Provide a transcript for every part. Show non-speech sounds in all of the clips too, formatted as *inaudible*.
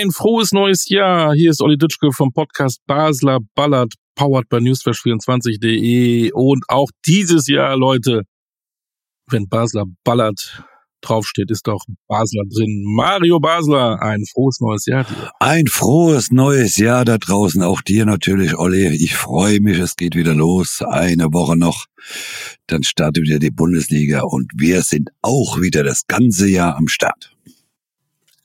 Ein frohes neues Jahr. Hier ist Olli Dütschke vom Podcast Basler Ballard, powered by newsflash24.de. Und auch dieses Jahr, Leute, wenn Basler Ballard draufsteht, ist auch Basler drin. Mario Basler, ein frohes neues Jahr dir. Ein frohes neues Jahr da draußen, auch dir natürlich, Olli. Ich freue mich, es geht wieder los. Eine Woche noch, dann startet wieder die Bundesliga und wir sind auch wieder das ganze Jahr am Start.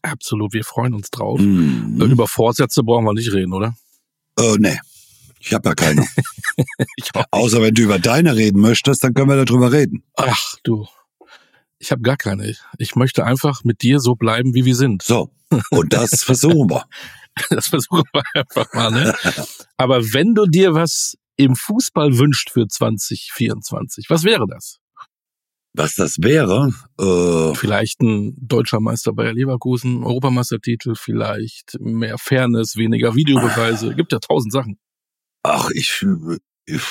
Absolut, wir freuen uns drauf. Mhm. Über Vorsätze brauchen wir nicht reden, oder? Äh, nee, ich habe ja keine. *laughs* Außer wenn du über deine reden möchtest, dann können wir darüber reden. Ach du, ich habe gar keine. Ich möchte einfach mit dir so bleiben, wie wir sind. So, und das *laughs* versuchen wir. Das versuchen wir einfach mal. Ne? Aber wenn du dir was im Fußball wünscht für 2024, was wäre das? Was das wäre, äh, Vielleicht ein deutscher Meister Bayer Leverkusen, Europameistertitel, vielleicht mehr Fairness, weniger Videobeweise. Gibt ja tausend Sachen. ach, ich, ich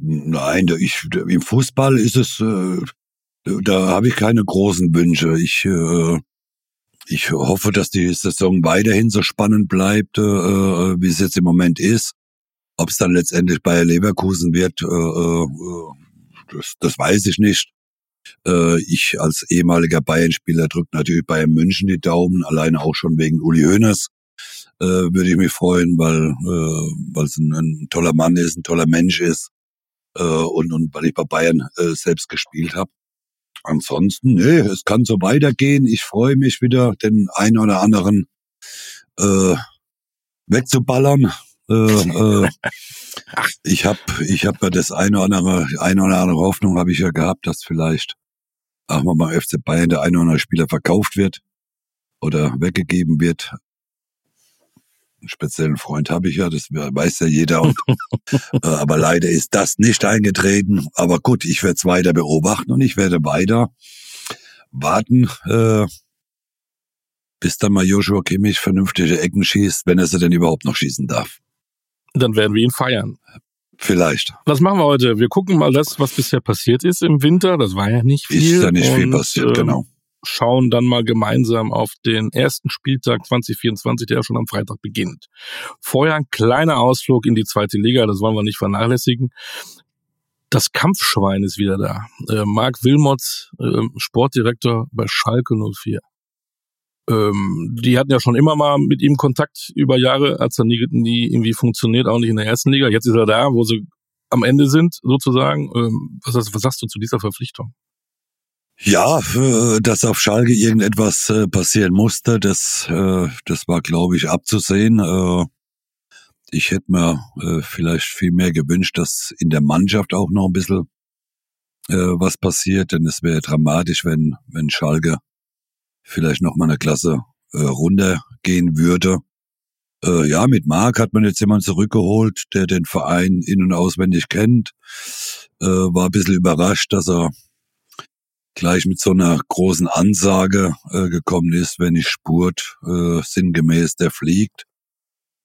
nein, ich, im Fußball ist es, äh, da habe ich keine großen Wünsche. Ich, äh, ich hoffe, dass die Saison weiterhin so spannend bleibt, äh, wie es jetzt im Moment ist. Ob es dann letztendlich Bayer Leverkusen wird, äh, äh, das, das weiß ich nicht. Äh, ich als ehemaliger Bayern-Spieler drücke natürlich Bayern München die Daumen, alleine auch schon wegen Uli Hoeneß äh, würde ich mich freuen, weil äh, es ein, ein toller Mann ist, ein toller Mensch ist äh, und und weil ich bei Bayern äh, selbst gespielt habe. Ansonsten, nee, es kann so weitergehen. Ich freue mich wieder, den einen oder anderen äh, wegzuballern. Äh, äh, ich habe ich hab ja das eine oder andere, eine oder andere Hoffnung habe ich ja gehabt, dass vielleicht auch mal beim FC Bayern der eine oder andere Spieler verkauft wird oder weggegeben wird. Einen speziellen Freund habe ich ja, das weiß ja jeder. Und, *laughs* äh, aber leider ist das nicht eingetreten. Aber gut, ich werde es weiter beobachten und ich werde weiter warten, äh, bis dann mal Joshua Kimmich vernünftige Ecken schießt, wenn er sie denn überhaupt noch schießen darf. Dann werden wir ihn feiern. Vielleicht. Was machen wir heute? Wir gucken mal das, was bisher passiert ist im Winter. Das war ja nicht viel. Ist da nicht viel Und, passiert, ähm, genau. Schauen dann mal gemeinsam auf den ersten Spieltag 2024, der ja schon am Freitag beginnt. Vorher ein kleiner Ausflug in die zweite Liga, das wollen wir nicht vernachlässigen. Das Kampfschwein ist wieder da. Äh, Marc Wilmots, äh, Sportdirektor bei Schalke 04. Ähm, die hatten ja schon immer mal mit ihm Kontakt über Jahre, als er nie, nie irgendwie funktioniert, auch nicht in der ersten Liga. Jetzt ist er da, wo sie am Ende sind, sozusagen. Ähm, was, was sagst du zu dieser Verpflichtung? Ja, äh, dass auf Schalke irgendetwas äh, passieren musste, das, äh, das war, glaube ich, abzusehen. Ich hätte mir vielleicht viel mehr gewünscht, dass in der Mannschaft auch noch ein bisschen was passiert, denn es wäre dramatisch, wenn, wenn Schalke vielleicht noch mal eine Klasse äh, runtergehen würde. Äh, ja, mit Marc hat man jetzt jemanden zurückgeholt, der den Verein in- und auswendig kennt. Äh, war ein bisschen überrascht, dass er gleich mit so einer großen Ansage äh, gekommen ist, wenn ich spurt, äh, sinngemäß, der fliegt.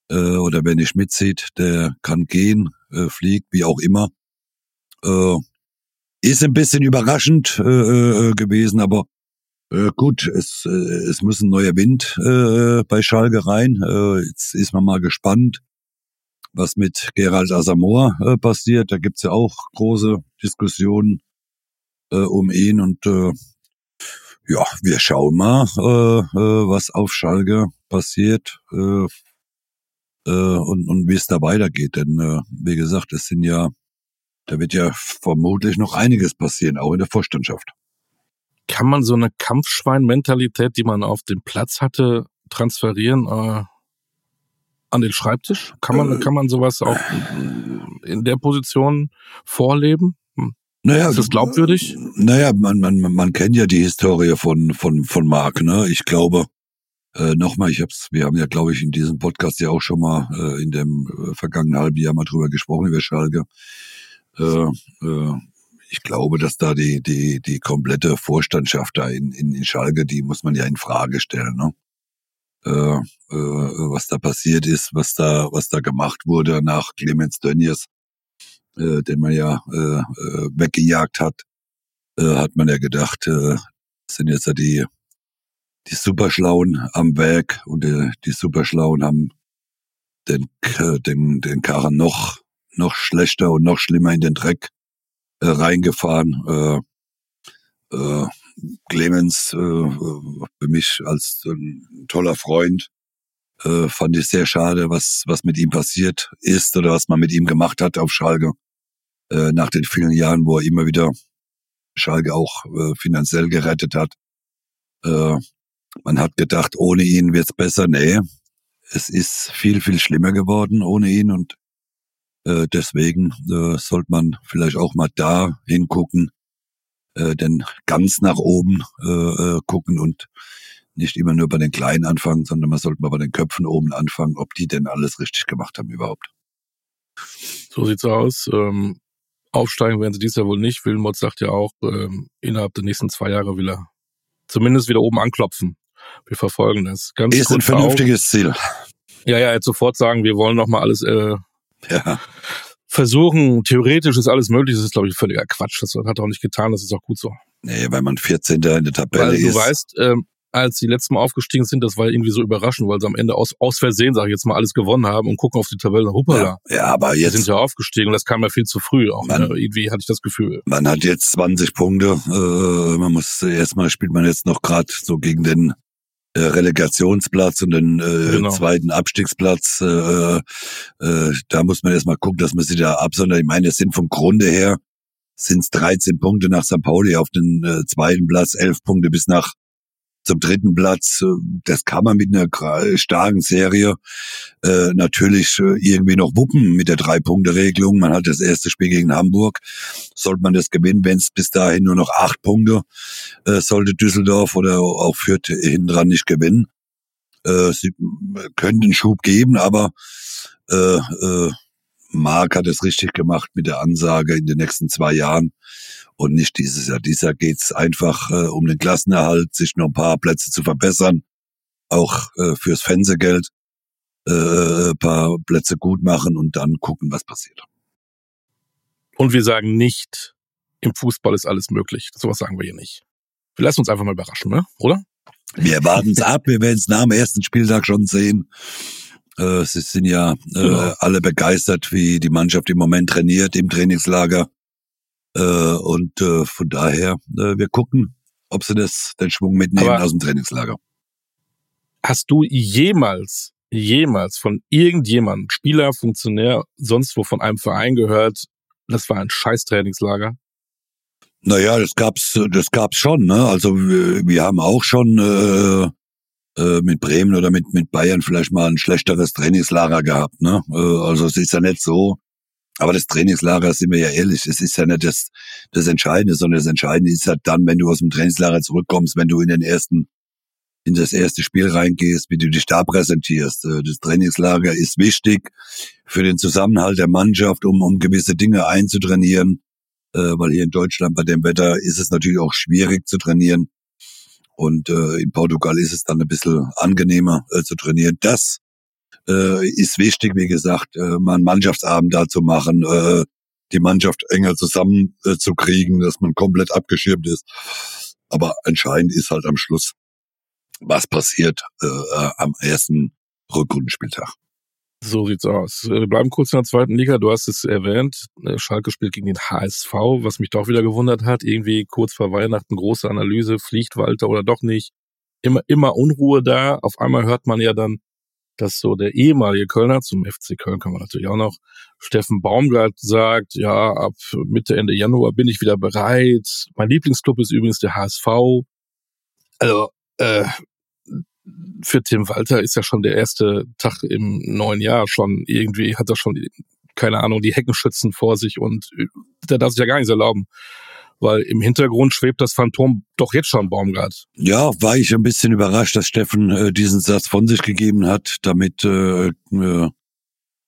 Äh, oder wenn ich mitzieht, der kann gehen, äh, fliegt, wie auch immer. Äh, ist ein bisschen überraschend äh, äh, gewesen, aber äh, gut, es, äh, es muss ein neuer Wind äh, bei Schalke rein. Äh, jetzt ist man mal gespannt, was mit Gerald Asamoah äh, passiert. Da gibt's ja auch große Diskussionen äh, um ihn und äh, ja, wir schauen mal, äh, äh, was auf Schalke passiert äh, äh, und, und wie es da weitergeht. Denn äh, wie gesagt, es sind ja, da wird ja vermutlich noch einiges passieren, auch in der Vorstandschaft. Kann man so eine Kampfschwein-Mentalität, die man auf dem Platz hatte, transferieren äh, an den Schreibtisch? Kann man, Äh, kann man sowas auch in der Position vorleben? Naja, Ist das glaubwürdig? Naja, man, man, man kennt ja die Historie von, von, von Marc, ne? Ich glaube, äh, nochmal, ich hab's, wir haben ja, glaube ich, in diesem Podcast ja auch schon mal äh, in dem äh, vergangenen halben Jahr mal drüber gesprochen, über Schalke. Äh, äh, ich glaube, dass da die, die, die komplette Vorstandschaft da in, in, in Schalke, die muss man ja in Frage stellen, ne? Äh, äh, was da passiert ist, was da, was da gemacht wurde nach Clemens Dönjes, äh, den man ja äh, äh, weggejagt hat, äh, hat man ja gedacht, äh, sind jetzt ja die die Superschlauen am Werk und die, die Superschlauen haben den, den, den Karren noch, noch schlechter und noch schlimmer in den Dreck äh, reingefahren. Äh, äh, Clemens, äh, für mich als ein toller Freund, äh, fand ich sehr schade, was, was mit ihm passiert ist oder was man mit ihm gemacht hat auf Schalke. Äh, nach den vielen Jahren, wo er immer wieder Schalke auch äh, finanziell gerettet hat. Äh, man hat gedacht, ohne ihn wird's besser. Nee, es ist viel, viel schlimmer geworden ohne ihn und äh, deswegen äh, sollte man vielleicht auch mal da hingucken, äh, denn ganz nach oben äh, äh, gucken und nicht immer nur bei den Kleinen anfangen, sondern man sollte mal bei den Köpfen oben anfangen, ob die denn alles richtig gemacht haben überhaupt. So sieht's aus. Ähm, aufsteigen werden sie dies Jahr wohl nicht. Wilmot sagt ja auch, ähm, innerhalb der nächsten zwei Jahre will er zumindest wieder oben anklopfen. Wir verfolgen das. Ganz ist ein vernünftiges auf. Ziel. Ja, ja, jetzt sofort sagen, wir wollen noch mal alles äh, *laughs* ja. versuchen. Theoretisch ist alles möglich. Das ist, glaube ich, völliger Quatsch. Das hat er auch nicht getan. Das ist auch gut so. Nee, weil man 14. in der Tabelle weil ist. Du weißt, ähm, als die letzten Mal aufgestiegen sind, das war irgendwie so überraschend, weil sie am Ende aus, aus Versehen, sage ich jetzt mal, alles gewonnen haben und gucken auf die Tabelle. Hoppala. Ja, ja, aber jetzt. Die sind ja aufgestiegen und das kam ja viel zu früh auch. Man, ne? Irgendwie hatte ich das Gefühl. Man hat jetzt 20 Punkte. Äh, man muss erstmal spielt man jetzt noch gerade so gegen den äh, Relegationsplatz und den äh, genau. zweiten Abstiegsplatz. Äh, äh, da muss man erstmal gucken, dass man sie da absondert. Ich meine, es sind vom Grunde her sind es 13 Punkte nach St. Pauli auf den äh, zweiten Platz, 11 Punkte bis nach zum dritten Platz. Äh, das kann man mit einer starken Serie äh, natürlich äh, irgendwie noch wuppen mit der Drei-Punkte-Regelung. Man hat das erste Spiel gegen Hamburg. Sollte man das gewinnen, wenn es bis dahin nur noch acht Punkte äh, sollte Düsseldorf oder auch Fürth hinten dran nicht gewinnen. Äh, sie können den Schub geben, aber äh, äh, Mark hat es richtig gemacht mit der Ansage in den nächsten zwei Jahren und nicht dieses Jahr. Dieses Jahr geht's einfach äh, um den Klassenerhalt, sich noch ein paar Plätze zu verbessern, auch äh, fürs Fernsehgeld äh, paar Plätze gut machen und dann gucken, was passiert. Und wir sagen nicht, im Fußball ist alles möglich. Sowas sagen wir hier nicht. Wir lassen uns einfach mal überraschen, ne? oder? Wir warten es ab, wir werden es nach dem ersten Spieltag schon sehen. Äh, sie sind ja äh, genau. alle begeistert, wie die Mannschaft im Moment trainiert im Trainingslager. Äh, und äh, von daher, äh, wir gucken, ob sie das, den Schwung mitnehmen Aber aus dem Trainingslager. Hast du jemals, jemals von irgendjemandem, Spieler, Funktionär, sonst wo von einem Verein gehört, das war ein scheiß Trainingslager? Naja, das gab's, das gab's schon, ne? Also wir, wir haben auch schon äh, äh, mit Bremen oder mit, mit Bayern vielleicht mal ein schlechteres Trainingslager gehabt, ne? Äh, also es ist ja nicht so, aber das Trainingslager, sind wir ja ehrlich, es ist ja nicht das, das Entscheidende, sondern das Entscheidende ist halt dann, wenn du aus dem Trainingslager zurückkommst, wenn du in den ersten, in das erste Spiel reingehst, wie du dich da präsentierst. Äh, das Trainingslager ist wichtig für den Zusammenhalt der Mannschaft, um, um gewisse Dinge einzutrainieren, äh, weil hier in Deutschland bei dem Wetter ist es natürlich auch schwierig zu trainieren. Und äh, in Portugal ist es dann ein bisschen angenehmer zu trainieren. Das äh, ist wichtig, wie gesagt, äh, mal einen Mannschaftsabend da zu machen, äh, die Mannschaft enger zusammen äh, zu kriegen, dass man komplett abgeschirmt ist. Aber entscheidend ist halt am Schluss, was passiert äh, äh am ersten Rückrundenspieltag. So sieht's aus. Äh, wir bleiben kurz in der zweiten Liga. Du hast es erwähnt. Äh, Schalke spielt gegen den HSV, was mich doch wieder gewundert hat. Irgendwie kurz vor Weihnachten große Analyse. Fliegt Walter oder doch nicht? Immer, immer Unruhe da. Auf einmal hört man ja dann dass so der ehemalige Kölner, zum FC Köln kann man natürlich auch noch, Steffen Baumgart sagt, ja, ab Mitte, Ende Januar bin ich wieder bereit. Mein Lieblingsclub ist übrigens der HSV. Also, äh, für Tim Walter ist ja schon der erste Tag im neuen Jahr schon irgendwie, hat er schon, keine Ahnung, die Heckenschützen vor sich und äh, der darf sich ja gar nichts erlauben weil im Hintergrund schwebt das Phantom doch jetzt schon Baumgart. Ja, war ich ein bisschen überrascht, dass Steffen äh, diesen Satz von sich gegeben hat, damit äh, äh,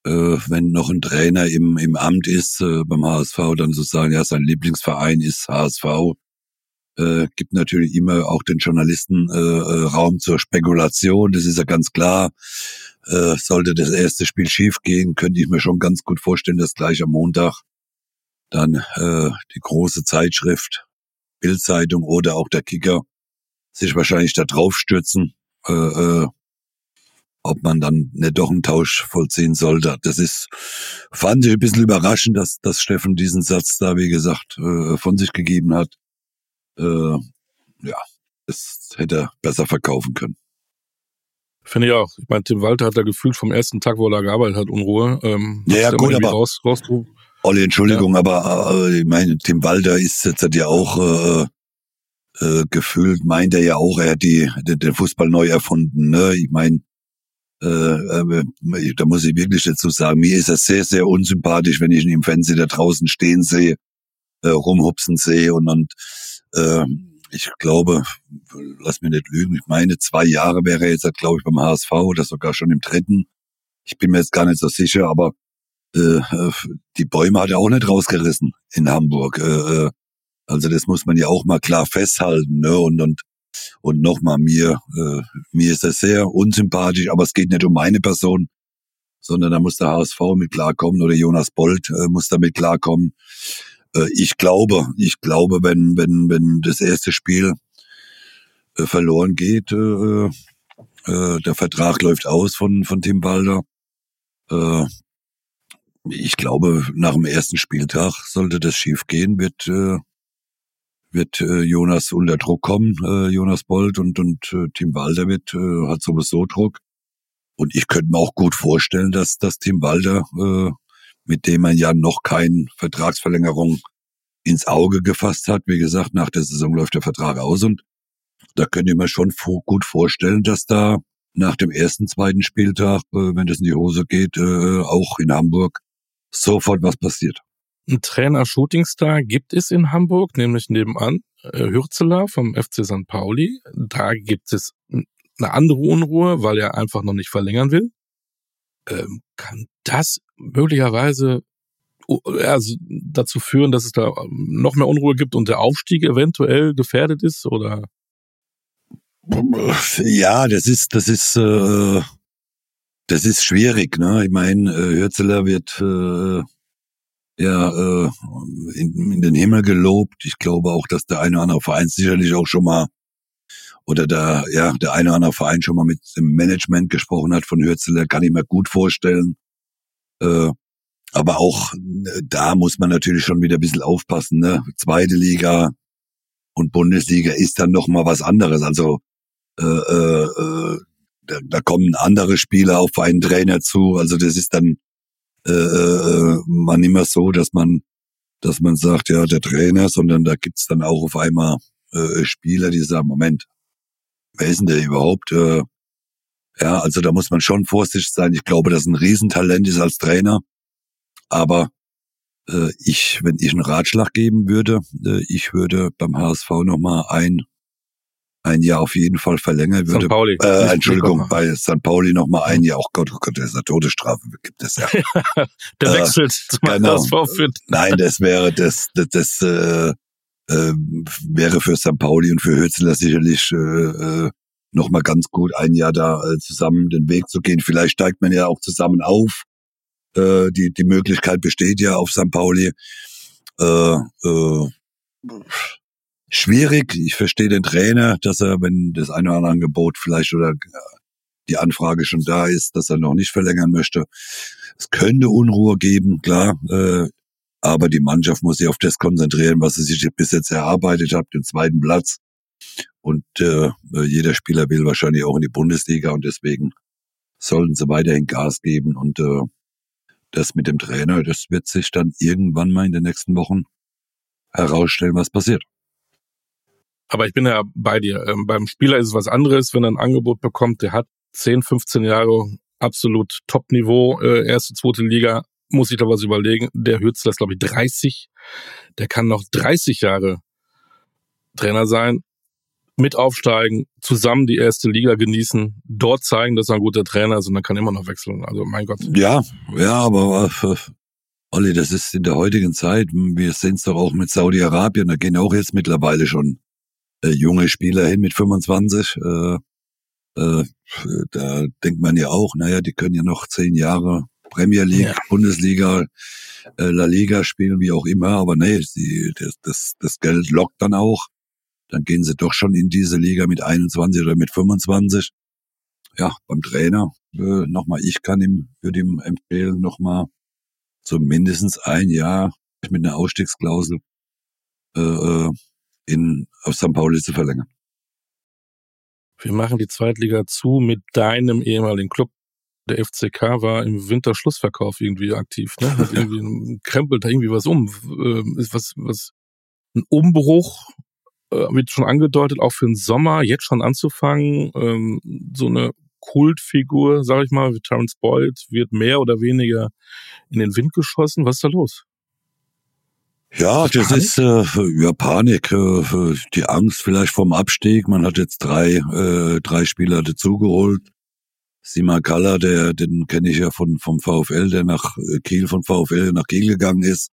äh, wenn noch ein Trainer im, im Amt ist äh, beim HSV, dann sozusagen, ja, sein Lieblingsverein ist HSV. Äh, gibt natürlich immer auch den Journalisten äh, äh, Raum zur Spekulation, das ist ja ganz klar. Äh, sollte das erste Spiel schief gehen, könnte ich mir schon ganz gut vorstellen, dass gleich am Montag dann äh, die große Zeitschrift Bildzeitung oder auch der Kicker sich wahrscheinlich da drauf stürzen, äh, äh, ob man dann nicht doch einen Tausch vollziehen sollte. Das ist, fand ich ein bisschen überraschend, dass, dass Steffen diesen Satz da, wie gesagt, äh, von sich gegeben hat. Äh, ja, das hätte er besser verkaufen können. Finde ich auch. Ich meine, Tim Walter hat da gefühlt vom ersten Tag, wo er da gearbeitet hat, Unruhe. Ähm, ja, ja gut, aber raus, raus, Olli, Entschuldigung, ja. aber äh, ich meine, Tim Walter ist jetzt ja auch äh, äh, gefühlt, meint er ja auch, er hat die, den, den Fußball neu erfunden. Ne? Ich meine, äh, äh, da muss ich wirklich dazu sagen, mir ist er sehr, sehr unsympathisch, wenn ich ihn im Fernsehen da draußen stehen sehe, äh, rumhupsen sehe und, und äh, ich glaube, lass mich nicht lügen, ich meine, zwei Jahre wäre er jetzt, glaube ich, beim HSV oder sogar schon im dritten. Ich bin mir jetzt gar nicht so sicher, aber äh, die Bäume hat er auch nicht rausgerissen in Hamburg. Äh, äh, also das muss man ja auch mal klar festhalten. Ne? Und, und, und nochmal, mir, äh, mir ist er sehr unsympathisch, aber es geht nicht um meine Person, sondern da muss der HSV mit klarkommen oder Jonas Bold äh, muss damit klarkommen. Äh, ich glaube, ich glaube, wenn, wenn, wenn das erste Spiel äh, verloren geht, äh, äh, der Vertrag läuft aus von, von Tim Walder. Äh, ich glaube, nach dem ersten Spieltag sollte das schief gehen, wird, äh, wird äh, Jonas unter Druck kommen, äh, Jonas Bold und, und äh, Tim Walder wird, äh, hat sowieso Druck. Und ich könnte mir auch gut vorstellen, dass, dass Tim Walder äh, mit dem man ja noch keine Vertragsverlängerung ins Auge gefasst hat. Wie gesagt, nach der Saison läuft der Vertrag aus und da könnte ich mir schon gut vorstellen, dass da nach dem ersten, zweiten Spieltag, äh, wenn das in die Hose geht, äh, auch in Hamburg sofort was passiert. Ein Trainer-Shootingstar gibt es in Hamburg, nämlich nebenan äh, Hürzeler vom FC St. Pauli. Da gibt es eine andere Unruhe, weil er einfach noch nicht verlängern will. Ähm, kann das möglicherweise also dazu führen, dass es da noch mehr Unruhe gibt und der Aufstieg eventuell gefährdet ist oder? Ja, das ist, das ist, äh, das ist schwierig. Ne? Ich meine, äh, Hürzeler wird äh, ja äh, in, in den Himmel gelobt. Ich glaube auch, dass der eine oder andere Verein sicherlich auch schon mal oder der, ja, der eine oder andere Verein schon mal mit dem Management gesprochen hat von Hürzeler, kann ich mir gut vorstellen. Äh, aber auch äh, da muss man natürlich schon wieder ein bisschen aufpassen. Ne? Zweite Liga und Bundesliga ist dann noch mal was anderes. Also äh, äh, äh, da, da kommen andere Spieler auf einen Trainer zu. Also das ist dann äh, äh, man immer so, dass man dass man sagt, ja, der Trainer, sondern da gibt's dann auch auf einmal äh, Spieler, die sagen, Moment, wer ist denn der überhaupt? Äh, ja, also da muss man schon vorsichtig sein. Ich glaube, dass ein Riesentalent ist als Trainer. Aber äh, ich, wenn ich einen Ratschlag geben würde, äh, ich würde beim HSV nochmal ein, ein Jahr auf jeden Fall verlängern würde. St. Pauli. Äh, Entschuldigung, bei St. Pauli nochmal ein Jahr. Oh Gott, oh Gott, das ist eine Todesstrafe, gibt es ja. *laughs* Der äh, wechselt zum genau. Nein, das wäre, das, das, das äh, äh, wäre für St. Pauli und für Hützler sicherlich äh, äh, nochmal ganz gut, ein Jahr da äh, zusammen den Weg zu gehen. Vielleicht steigt man ja auch zusammen auf. Äh, die, die Möglichkeit besteht ja auf St. Pauli. Äh, äh, schwierig. Ich verstehe den Trainer, dass er, wenn das eine oder andere Angebot vielleicht oder die Anfrage schon da ist, dass er noch nicht verlängern möchte. Es könnte Unruhe geben, klar. Äh, aber die Mannschaft muss sich auf das konzentrieren, was sie sich bis jetzt erarbeitet hat, den zweiten Platz. Und äh, jeder Spieler will wahrscheinlich auch in die Bundesliga und deswegen sollten sie weiterhin Gas geben. Und äh, das mit dem Trainer, das wird sich dann irgendwann mal in den nächsten Wochen herausstellen, was passiert. Aber ich bin ja bei dir. Ähm, beim Spieler ist es was anderes, wenn er ein Angebot bekommt, der hat 10, 15 Jahre absolut Top-Niveau, äh, erste, zweite Liga, muss ich da was überlegen. Der Hützler ist, glaube ich, 30. Der kann noch 30 Jahre Trainer sein mit aufsteigen, zusammen die erste Liga genießen, dort zeigen, dass er ein guter Trainer ist und dann kann immer noch wechseln. Also mein Gott. Ja, ja, aber äh, Olli, das ist in der heutigen Zeit, wir sehen es doch auch mit Saudi-Arabien, da gehen auch jetzt mittlerweile schon äh, junge Spieler hin mit 25. Äh, äh, da denkt man ja auch, naja, die können ja noch zehn Jahre Premier League, ja. Bundesliga, äh, La Liga spielen, wie auch immer, aber nee, die, das, das, das Geld lockt dann auch. dann gehen sie doch schon in diese Liga mit 21 oder mit 25. Ja, beim Trainer, äh, nochmal, ich kann ihm, würde ihm empfehlen, nochmal so mindestens ein Jahr mit einer Ausstiegsklausel äh, äh in, auf St. Pauli zu verlängern. Wir machen die Zweitliga zu mit deinem ehemaligen Club. Der FCK war im Winterschlussverkauf irgendwie aktiv, ne? Hat *laughs* irgendwie krempelt da irgendwie was um. Ähm, ist was, was, ein Umbruch, äh, wird schon angedeutet, auch für den Sommer jetzt schon anzufangen. Ähm, so eine Kultfigur, sag ich mal, wie Terence Boyd, wird mehr oder weniger in den Wind geschossen. Was ist da los? Ja, das Panik? ist äh, ja Panik, äh, die Angst vielleicht vom Abstieg. Man hat jetzt drei, äh, drei Spieler dazugeholt. Sima Kalla, der, den kenne ich ja von vom VfL, der nach Kiel von VfL nach Kiel gegangen ist,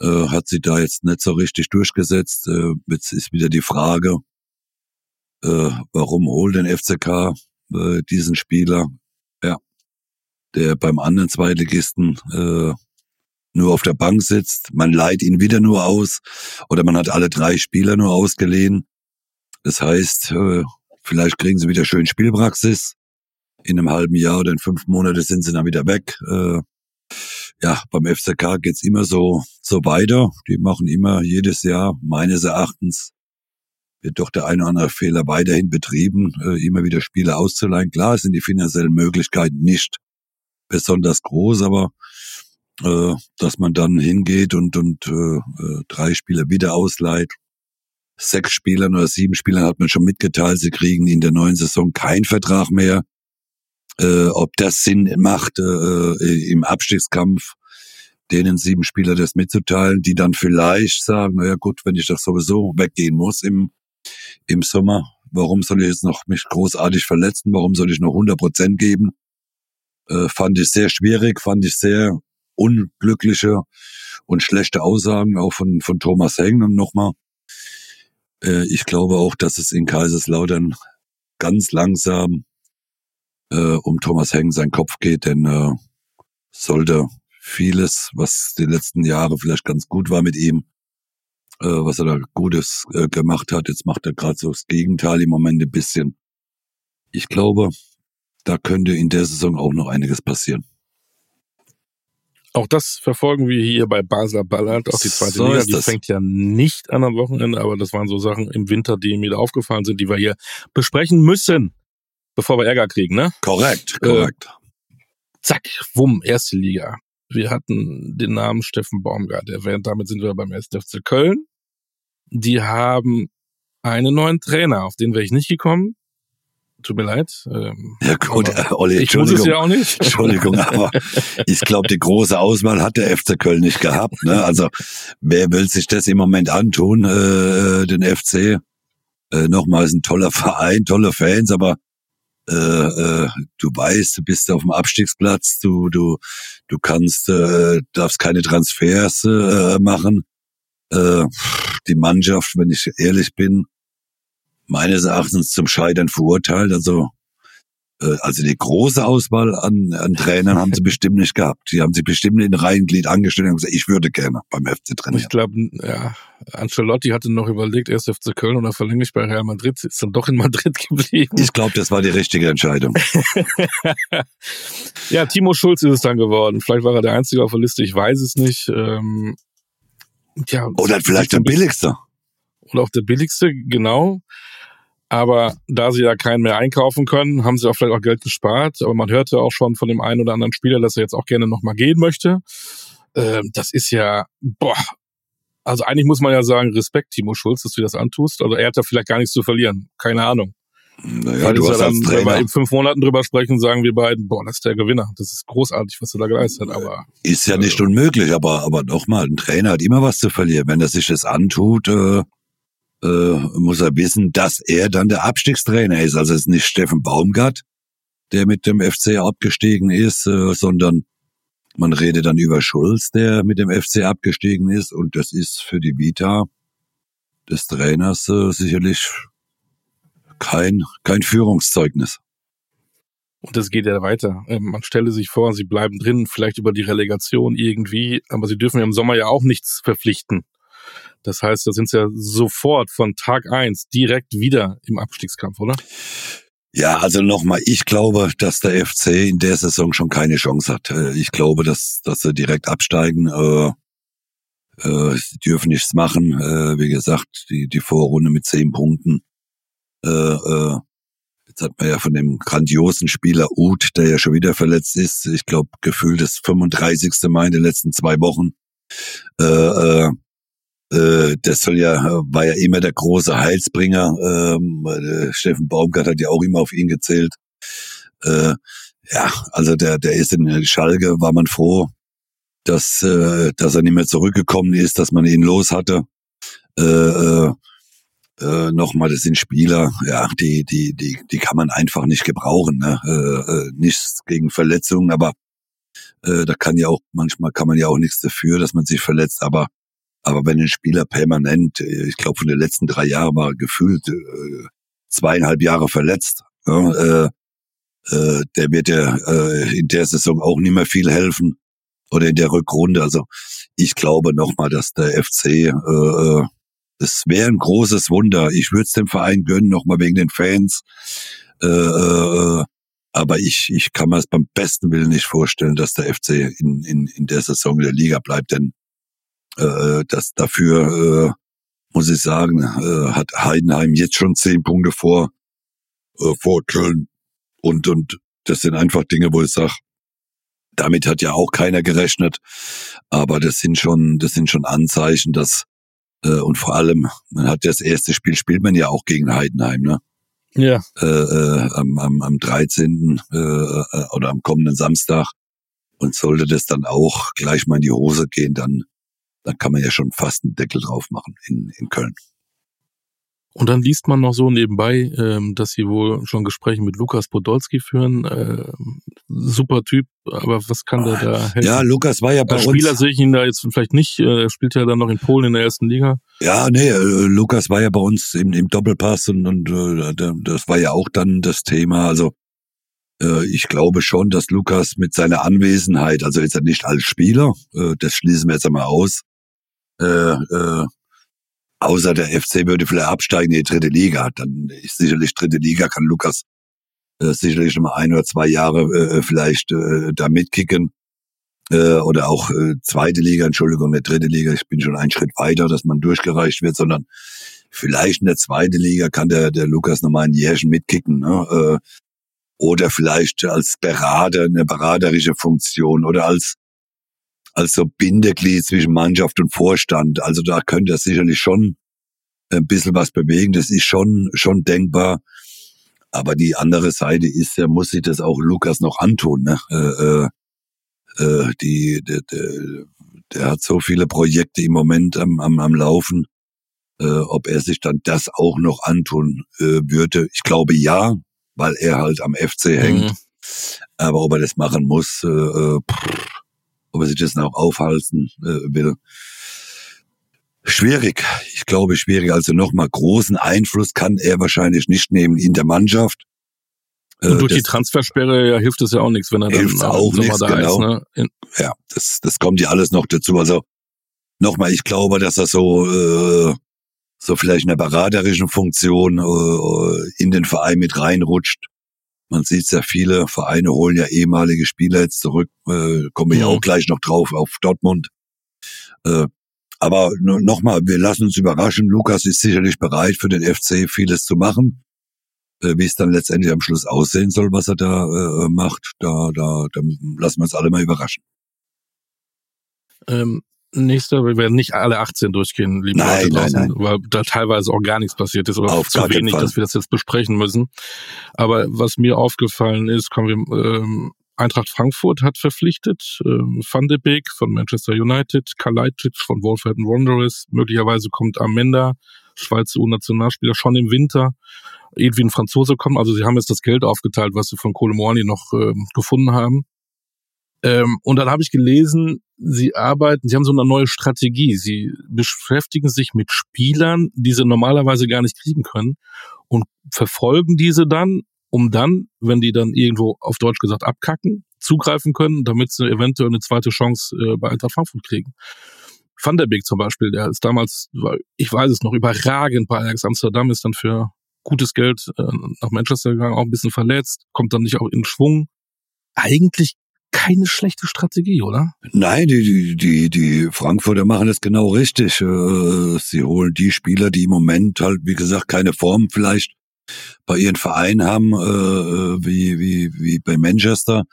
äh, hat sich da jetzt nicht so richtig durchgesetzt. Äh, jetzt ist wieder die Frage, äh, warum holt den FCK äh, diesen Spieler? Ja, der beim anderen Zweitligisten äh, nur auf der Bank sitzt, man leiht ihn wieder nur aus oder man hat alle drei Spieler nur ausgeliehen. Das heißt, äh, vielleicht kriegen sie wieder schön Spielpraxis. In einem halben Jahr oder in fünf Monaten sind sie dann wieder weg. Äh, ja, beim FCK geht's immer so, so weiter. Die machen immer jedes Jahr, meines Erachtens, wird doch der eine oder andere Fehler weiterhin betrieben, äh, immer wieder Spiele auszuleihen. Klar sind die finanziellen Möglichkeiten nicht besonders groß, aber äh, dass man dann hingeht und, und äh, äh, drei Spieler wieder ausleiht. Sechs Spielern oder sieben Spielern hat man schon mitgeteilt, sie kriegen in der neuen Saison keinen Vertrag mehr. Äh, ob das Sinn macht, äh, äh, im Abstiegskampf denen sieben Spieler das mitzuteilen, die dann vielleicht sagen, naja gut, wenn ich doch sowieso weggehen muss im, im Sommer, warum soll ich jetzt noch mich großartig verletzen, warum soll ich noch 100 Prozent geben? Äh, fand ich sehr schwierig, fand ich sehr unglückliche und schlechte Aussagen auch von, von Thomas. Und nochmal, äh, ich glaube auch, dass es in Kaiserslautern ganz langsam äh, um Thomas Heng sein Kopf geht, denn äh, sollte vieles, was die letzten Jahre vielleicht ganz gut war mit ihm, äh, was er da Gutes äh, gemacht hat, jetzt macht er gerade so das Gegenteil im Moment ein bisschen. Ich glaube, da könnte in der Saison auch noch einiges passieren. Auch das verfolgen wir hier bei Basler Ballard, auch die zweite so Liga. Die das. fängt ja nicht an am Wochenende, aber das waren so Sachen im Winter, die mir da aufgefallen sind, die wir hier besprechen müssen, bevor wir Ärger kriegen, ne? Korrekt, äh, korrekt. Äh, zack, wumm, erste Liga. Wir hatten den Namen Steffen Baumgart erwähnt, damit sind wir beim SFC Köln. Die haben einen neuen Trainer, auf den wäre ich nicht gekommen tut mir leid. Ähm, ja gut, äh, Olli, ich muss es ja auch nicht. *laughs* Entschuldigung, aber ich glaube, die große Auswahl hat der FC Köln nicht gehabt. Ne? Also wer will sich das im Moment antun, äh, den FC? Äh, nochmal ist ein toller Verein, tolle Fans, aber äh, äh, du weißt, du bist auf dem Abstiegsplatz, du du du kannst, äh, darfst keine Transfers äh, machen. Äh, die Mannschaft, wenn ich ehrlich bin, meines Erachtens zum Scheitern verurteilt. Also äh, also die große Auswahl an, an Trainern haben sie *laughs* bestimmt nicht gehabt. Die haben sich bestimmt in Reihenglied angestellt und gesagt, ich würde gerne beim FC trainieren. Ich glaube, ja, Ancelotti hatte noch überlegt, erst FC Köln oder verlängere ich bei Real Madrid, ist dann doch in Madrid *laughs* geblieben. Ich glaube, das war die richtige Entscheidung. *laughs* ja, Timo Schulz ist es dann geworden. Vielleicht war er der Einzige auf der Liste, ich weiß es nicht. Ähm, ja, oder vielleicht der billigste. Oder auch der billigste, genau. Aber da sie ja keinen mehr einkaufen können, haben sie auch vielleicht auch Geld gespart. Aber man hörte auch schon von dem einen oder anderen Spieler, dass er jetzt auch gerne nochmal gehen möchte. Ähm, das ist ja, boah. Also eigentlich muss man ja sagen, Respekt, Timo Schulz, dass du das antust. Also er hat ja vielleicht gar nichts zu verlieren. Keine Ahnung. Naja, du hast ja dann, Wenn wir in fünf Monaten drüber sprechen, sagen wir beiden, boah, das ist der Gewinner. Das ist großartig, was du da geleistet hast. Aber ist ja nicht also, unmöglich, aber aber nochmal, ein Trainer hat immer was zu verlieren. Wenn er sich das antut, äh, äh, muss er wissen, dass er dann der Abstiegstrainer ist. Also es ist nicht Steffen Baumgart, der mit dem FC abgestiegen ist, äh, sondern man redet dann über Schulz, der mit dem FC abgestiegen ist. Und das ist für die Vita des Trainers äh, sicherlich kein, kein Führungszeugnis. Und das geht ja weiter. Ähm, man stelle sich vor, sie bleiben drin, vielleicht über die Relegation irgendwie, aber sie dürfen ja im Sommer ja auch nichts verpflichten Das heißt, da sind sie ja sofort von Tag eins direkt wieder im Abstiegskampf, oder? Ja, also nochmal, ich glaube, dass der FC in der Saison schon keine Chance hat. Äh, ich glaube, dass, dass sie direkt absteigen. Äh, äh, sie dürfen nichts machen. Äh, wie gesagt, die, die Vorrunde mit zehn Punkten. Äh, äh, jetzt hat man ja von dem grandiosen Spieler Uth, der ja schon wieder verletzt ist. Ich glaube, gefühlt das 35. Mal in den letzten zwei Wochen. Äh, äh, äh, das soll ja, war ja immer der große Heilsbringer. Ähm, äh, Steffen Baumgart hat ja auch immer auf ihn gezählt. Äh, ja, also der, der ist in Schalke, war man froh, dass, äh, dass er nicht mehr zurückgekommen ist, dass man ihn los hatte. Äh, äh, äh, nochmal, das sind Spieler, ja, die, die, die, die kann man einfach nicht gebrauchen. Ne? Äh, äh, nichts gegen Verletzungen, aber äh, da kann ja auch, manchmal kann man ja auch nichts dafür, dass man sich verletzt, aber aber wenn ein Spieler permanent, äh, ich glaube von den letzten drei Jahren war gefühlt äh, zweieinhalb Jahre verletzt, ja, äh, äh, der wird ja äh, in der Saison auch nicht mehr viel helfen oder in der Rückrunde. Also ich glaube nochmal, dass der FC, äh, äh, das wäre ein großes Wunder. Ich würde es dem Verein gönnen, nochmal wegen den Fans. Äh, äh, aber ich, ich kann mir es beim besten Willen nicht vorstellen, dass der FC in, in, in der Saison in der Liga bleibt, denn äh, das dafür, äh, muss ich sagen, äh, hat Heidenheim jetzt schon zehn Punkte vor, äh, vor Köln. Und, und das sind einfach Dinge, wo ich sage, damit hat ja auch keiner gerechnet. Aber das sind schon, das sind schon Anzeichen, dass, äh, und vor allem, man hat das erste Spiel, spielt man ja auch gegen Heidenheim, ne? Ja. Äh, äh, am, am, am 13. Äh, äh, oder am kommenden Samstag. Und sollte das dann auch gleich mal in die Hose gehen, dann dann kann man ja schon fast einen Deckel drauf machen in, in Köln. Und dann liest man noch so nebenbei, ähm, dass sie wohl schon Gespräche mit Lukas Podolski führen. Äh, super Typ, aber was kann der da helfen? Ja, Lukas war ja bei Als Spieler sehe ich ihn da jetzt vielleicht nicht. Äh, er spielt ja dann noch in Polen in der ersten Liga. Ja, nee, äh, Lukas war ja bei uns im, im Doppelpass und, und äh, das war ja auch dann das Thema. Also äh, ich glaube schon, dass Lukas mit seiner Anwesenheit, also er nicht als Spieler, äh, das schließen wir jetzt einmal aus, äh, äh, außer der FC würde vielleicht absteigen in die dritte Liga. Dann ist sicherlich dritte Liga, kann Lukas äh, sicherlich mal ein oder zwei Jahre äh, vielleicht äh, da mitkicken. Äh, oder auch äh, zweite Liga, Entschuldigung, der dritte Liga, ich bin schon einen Schritt weiter, dass man durchgereicht wird, sondern vielleicht in der zweiten Liga kann der, der Lukas noch mal ein Jährchen mitkicken. Ne? Äh, oder vielleicht als Berater, eine beraterische Funktion oder als als so Bindeglied zwischen Mannschaft und Vorstand. Also da könnte er sicherlich schon ein bisschen was bewegen. Das ist schon, schon denkbar. Aber die andere Seite ist, er muss sich das auch Lukas noch antun. Ne? Äh, äh, äh die, der, der, der hat so viele Projekte im Moment am, am, am Laufen. Äh, ob er sich dann das auch noch antun äh, würde. Ich glaube ja, weil er halt am FC hängt. Mhm. Aber ob er das machen muss, äh, äh pff, ob er sich das auch aufhalten äh, will. Schwierig, ich glaube schwierig. Also nochmal großen Einfluss kann er wahrscheinlich nicht nehmen in der Mannschaft. Äh, Und durch das die Transfersperre ja, hilft es ja auch nichts, wenn er dann hilft auch nichts, da genau. ist. Ne? Ja, das, das kommt ja alles noch dazu. Also nochmal, ich glaube, dass er so äh, so vielleicht eine beraterischen Funktion äh, in den Verein mit reinrutscht. Man sieht ja, viele Vereine holen ja ehemalige Spieler jetzt zurück. Äh, kommen wir ja auch gleich noch drauf auf Dortmund. Äh, aber nochmal, wir lassen uns überraschen. Lukas ist sicherlich bereit für den FC vieles zu machen. Äh, wie es dann letztendlich am Schluss aussehen soll, was er da äh, macht, da, da, da lassen wir uns alle mal überraschen. Ähm, nächster, wir werden nicht alle 18 durchgehen, liebe nein, Leute draußen, nein, nein. weil da teilweise auch gar nichts passiert ist oder Auf zu wenig, dass wir das jetzt besprechen müssen. Aber was mir aufgefallen ist, kommen wir, ähm, Eintracht Frankfurt hat verpflichtet, ähm, Van de Beek von Manchester United, Kalajdzic von Wolverhampton Wanderers, möglicherweise kommt Amenda, Schweizer U-Nationalspieler, schon im Winter. Edwin Franzose kommen, also sie haben jetzt das Geld aufgeteilt, was sie von Moani noch äh, gefunden haben. Ähm, und dann habe ich gelesen, sie arbeiten, sie haben so eine neue Strategie. Sie beschäftigen sich mit Spielern, die sie normalerweise gar nicht kriegen können und verfolgen diese dann, um dann, wenn die dann irgendwo auf Deutsch gesagt abkacken, zugreifen können, damit sie eventuell eine zweite Chance äh, bei Eintracht Frankfurt kriegen. Van der Beek zum Beispiel, der ist damals, ich weiß es noch, überragend bei Ajax Amsterdam, ist dann für gutes Geld äh, nach Manchester gegangen, auch ein bisschen verletzt, kommt dann nicht auch in Schwung. Eigentlich keine schlechte Strategie, oder? Nein, die, die, die, die Frankfurter machen das genau richtig. Äh, sie holen die Spieler, die im Moment halt, wie gesagt, keine Form vielleicht bei ihren Vereinen haben, äh, wie, wie, wie bei Manchester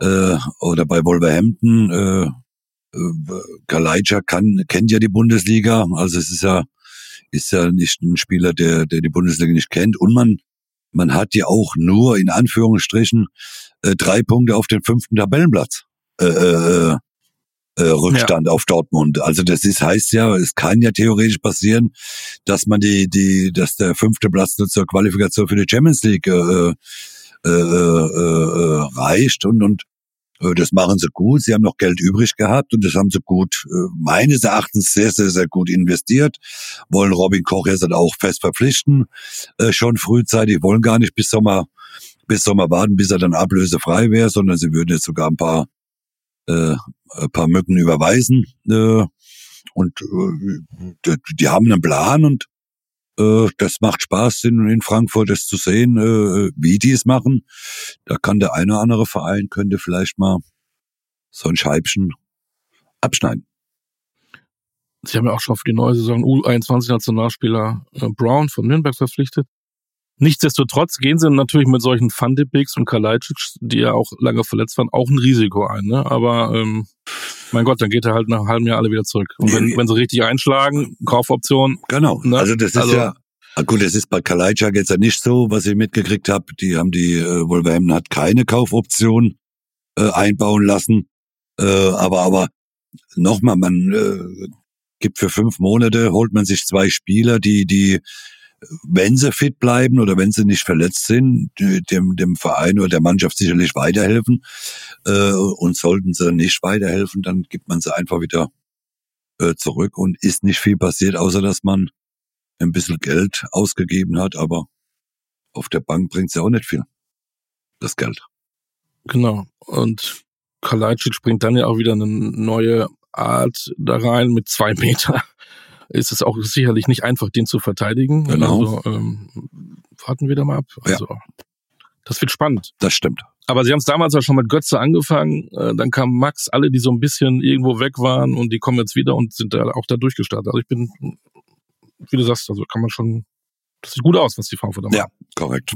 äh, oder bei Wolverhampton. Äh, Kalajca kann, kennt ja die Bundesliga, also es ist ja, ist ja nicht ein Spieler, der, der die Bundesliga nicht kennt. Und man, man hat ja auch nur in Anführungsstrichen äh, drei Punkte auf den fünften Tabellenplatz. Äh, äh, äh, Rückstand ja. auf Dortmund. Also das ist heißt ja, es kann ja theoretisch passieren, dass man die die dass der fünfte Platz nur zur Qualifikation für die Champions League äh, äh, äh, äh, reicht und und äh, das machen sie gut. Sie haben noch Geld übrig gehabt und das haben sie gut, äh, meines Erachtens sehr, sehr, sehr gut investiert. Wollen Robin Koch jetzt auch fest verpflichten, äh, schon frühzeitig, wollen gar nicht bis Sommer bis Sommer warten, bis er dann ablösefrei wäre, sondern sie würden jetzt sogar ein paar, äh, ein paar Mücken überweisen. Äh, und äh, die haben einen Plan und äh, das macht Spaß in, in Frankfurt, das zu sehen, äh, wie die es machen. Da kann der eine oder andere Verein könnte vielleicht mal so ein Scheibchen abschneiden. Sie haben ja auch schon für die neue Saison U21-Nationalspieler äh, Brown von Nürnberg verpflichtet. Nichtsdestotrotz gehen sie natürlich mit solchen Van de Beeks und Kalajdzic, die ja auch lange verletzt waren, auch ein Risiko ein. Ne? Aber ähm, mein Gott, dann geht er halt nach einem halben Jahr alle wieder zurück. Und wenn, wenn sie richtig einschlagen, Kaufoption. Genau. Ne? Also das ist also, ja. Gut, das ist bei Kalajdzic jetzt ja nicht so, was ich mitgekriegt habe. Die haben die äh, Wolverhampton hat keine Kaufoption äh, einbauen lassen. Äh, aber aber nochmal, man äh, gibt für fünf Monate holt man sich zwei Spieler, die die wenn sie fit bleiben oder wenn sie nicht verletzt sind, dem, dem Verein oder der Mannschaft sicherlich weiterhelfen. Äh, und sollten sie nicht weiterhelfen, dann gibt man sie einfach wieder äh, zurück und ist nicht viel passiert, außer dass man ein bisschen Geld ausgegeben hat, aber auf der Bank bringt es ja auch nicht viel. Das Geld. Genau. Und Kalajdzic bringt dann ja auch wieder eine neue Art da rein mit zwei Meter ist es auch sicherlich nicht einfach, den zu verteidigen. Genau. Also ähm, warten wir da mal ab. Also ja. das wird spannend. Das stimmt. Aber sie haben es damals ja schon mit Götze angefangen, äh, dann kam Max, alle, die so ein bisschen irgendwo weg waren und die kommen jetzt wieder und sind da auch da durchgestartet. Also ich bin, wie du sagst, also kann man schon, das sieht gut aus, was die Frankfurter machen. Ja, korrekt.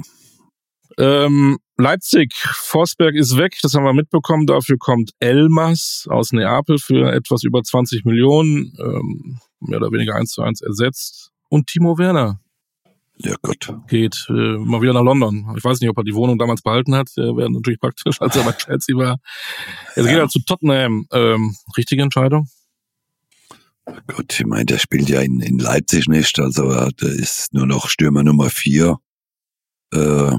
Ähm, Leipzig, Forsberg ist weg, das haben wir mitbekommen. Dafür kommt Elmas aus Neapel für etwas über 20 Millionen, ähm, mehr oder weniger eins zu eins ersetzt. Und Timo Werner. Ja, Gott. Geht äh, mal wieder nach London. Ich weiß nicht, ob er die Wohnung damals behalten hat. Der wäre natürlich praktisch, *laughs* als er bei Chelsea war. Jetzt ja. geht er zu Tottenham. Ähm, richtige Entscheidung? Gott, ich meine, der spielt ja in, in Leipzig nicht. Also er ist nur noch Stürmer Nummer vier. Äh,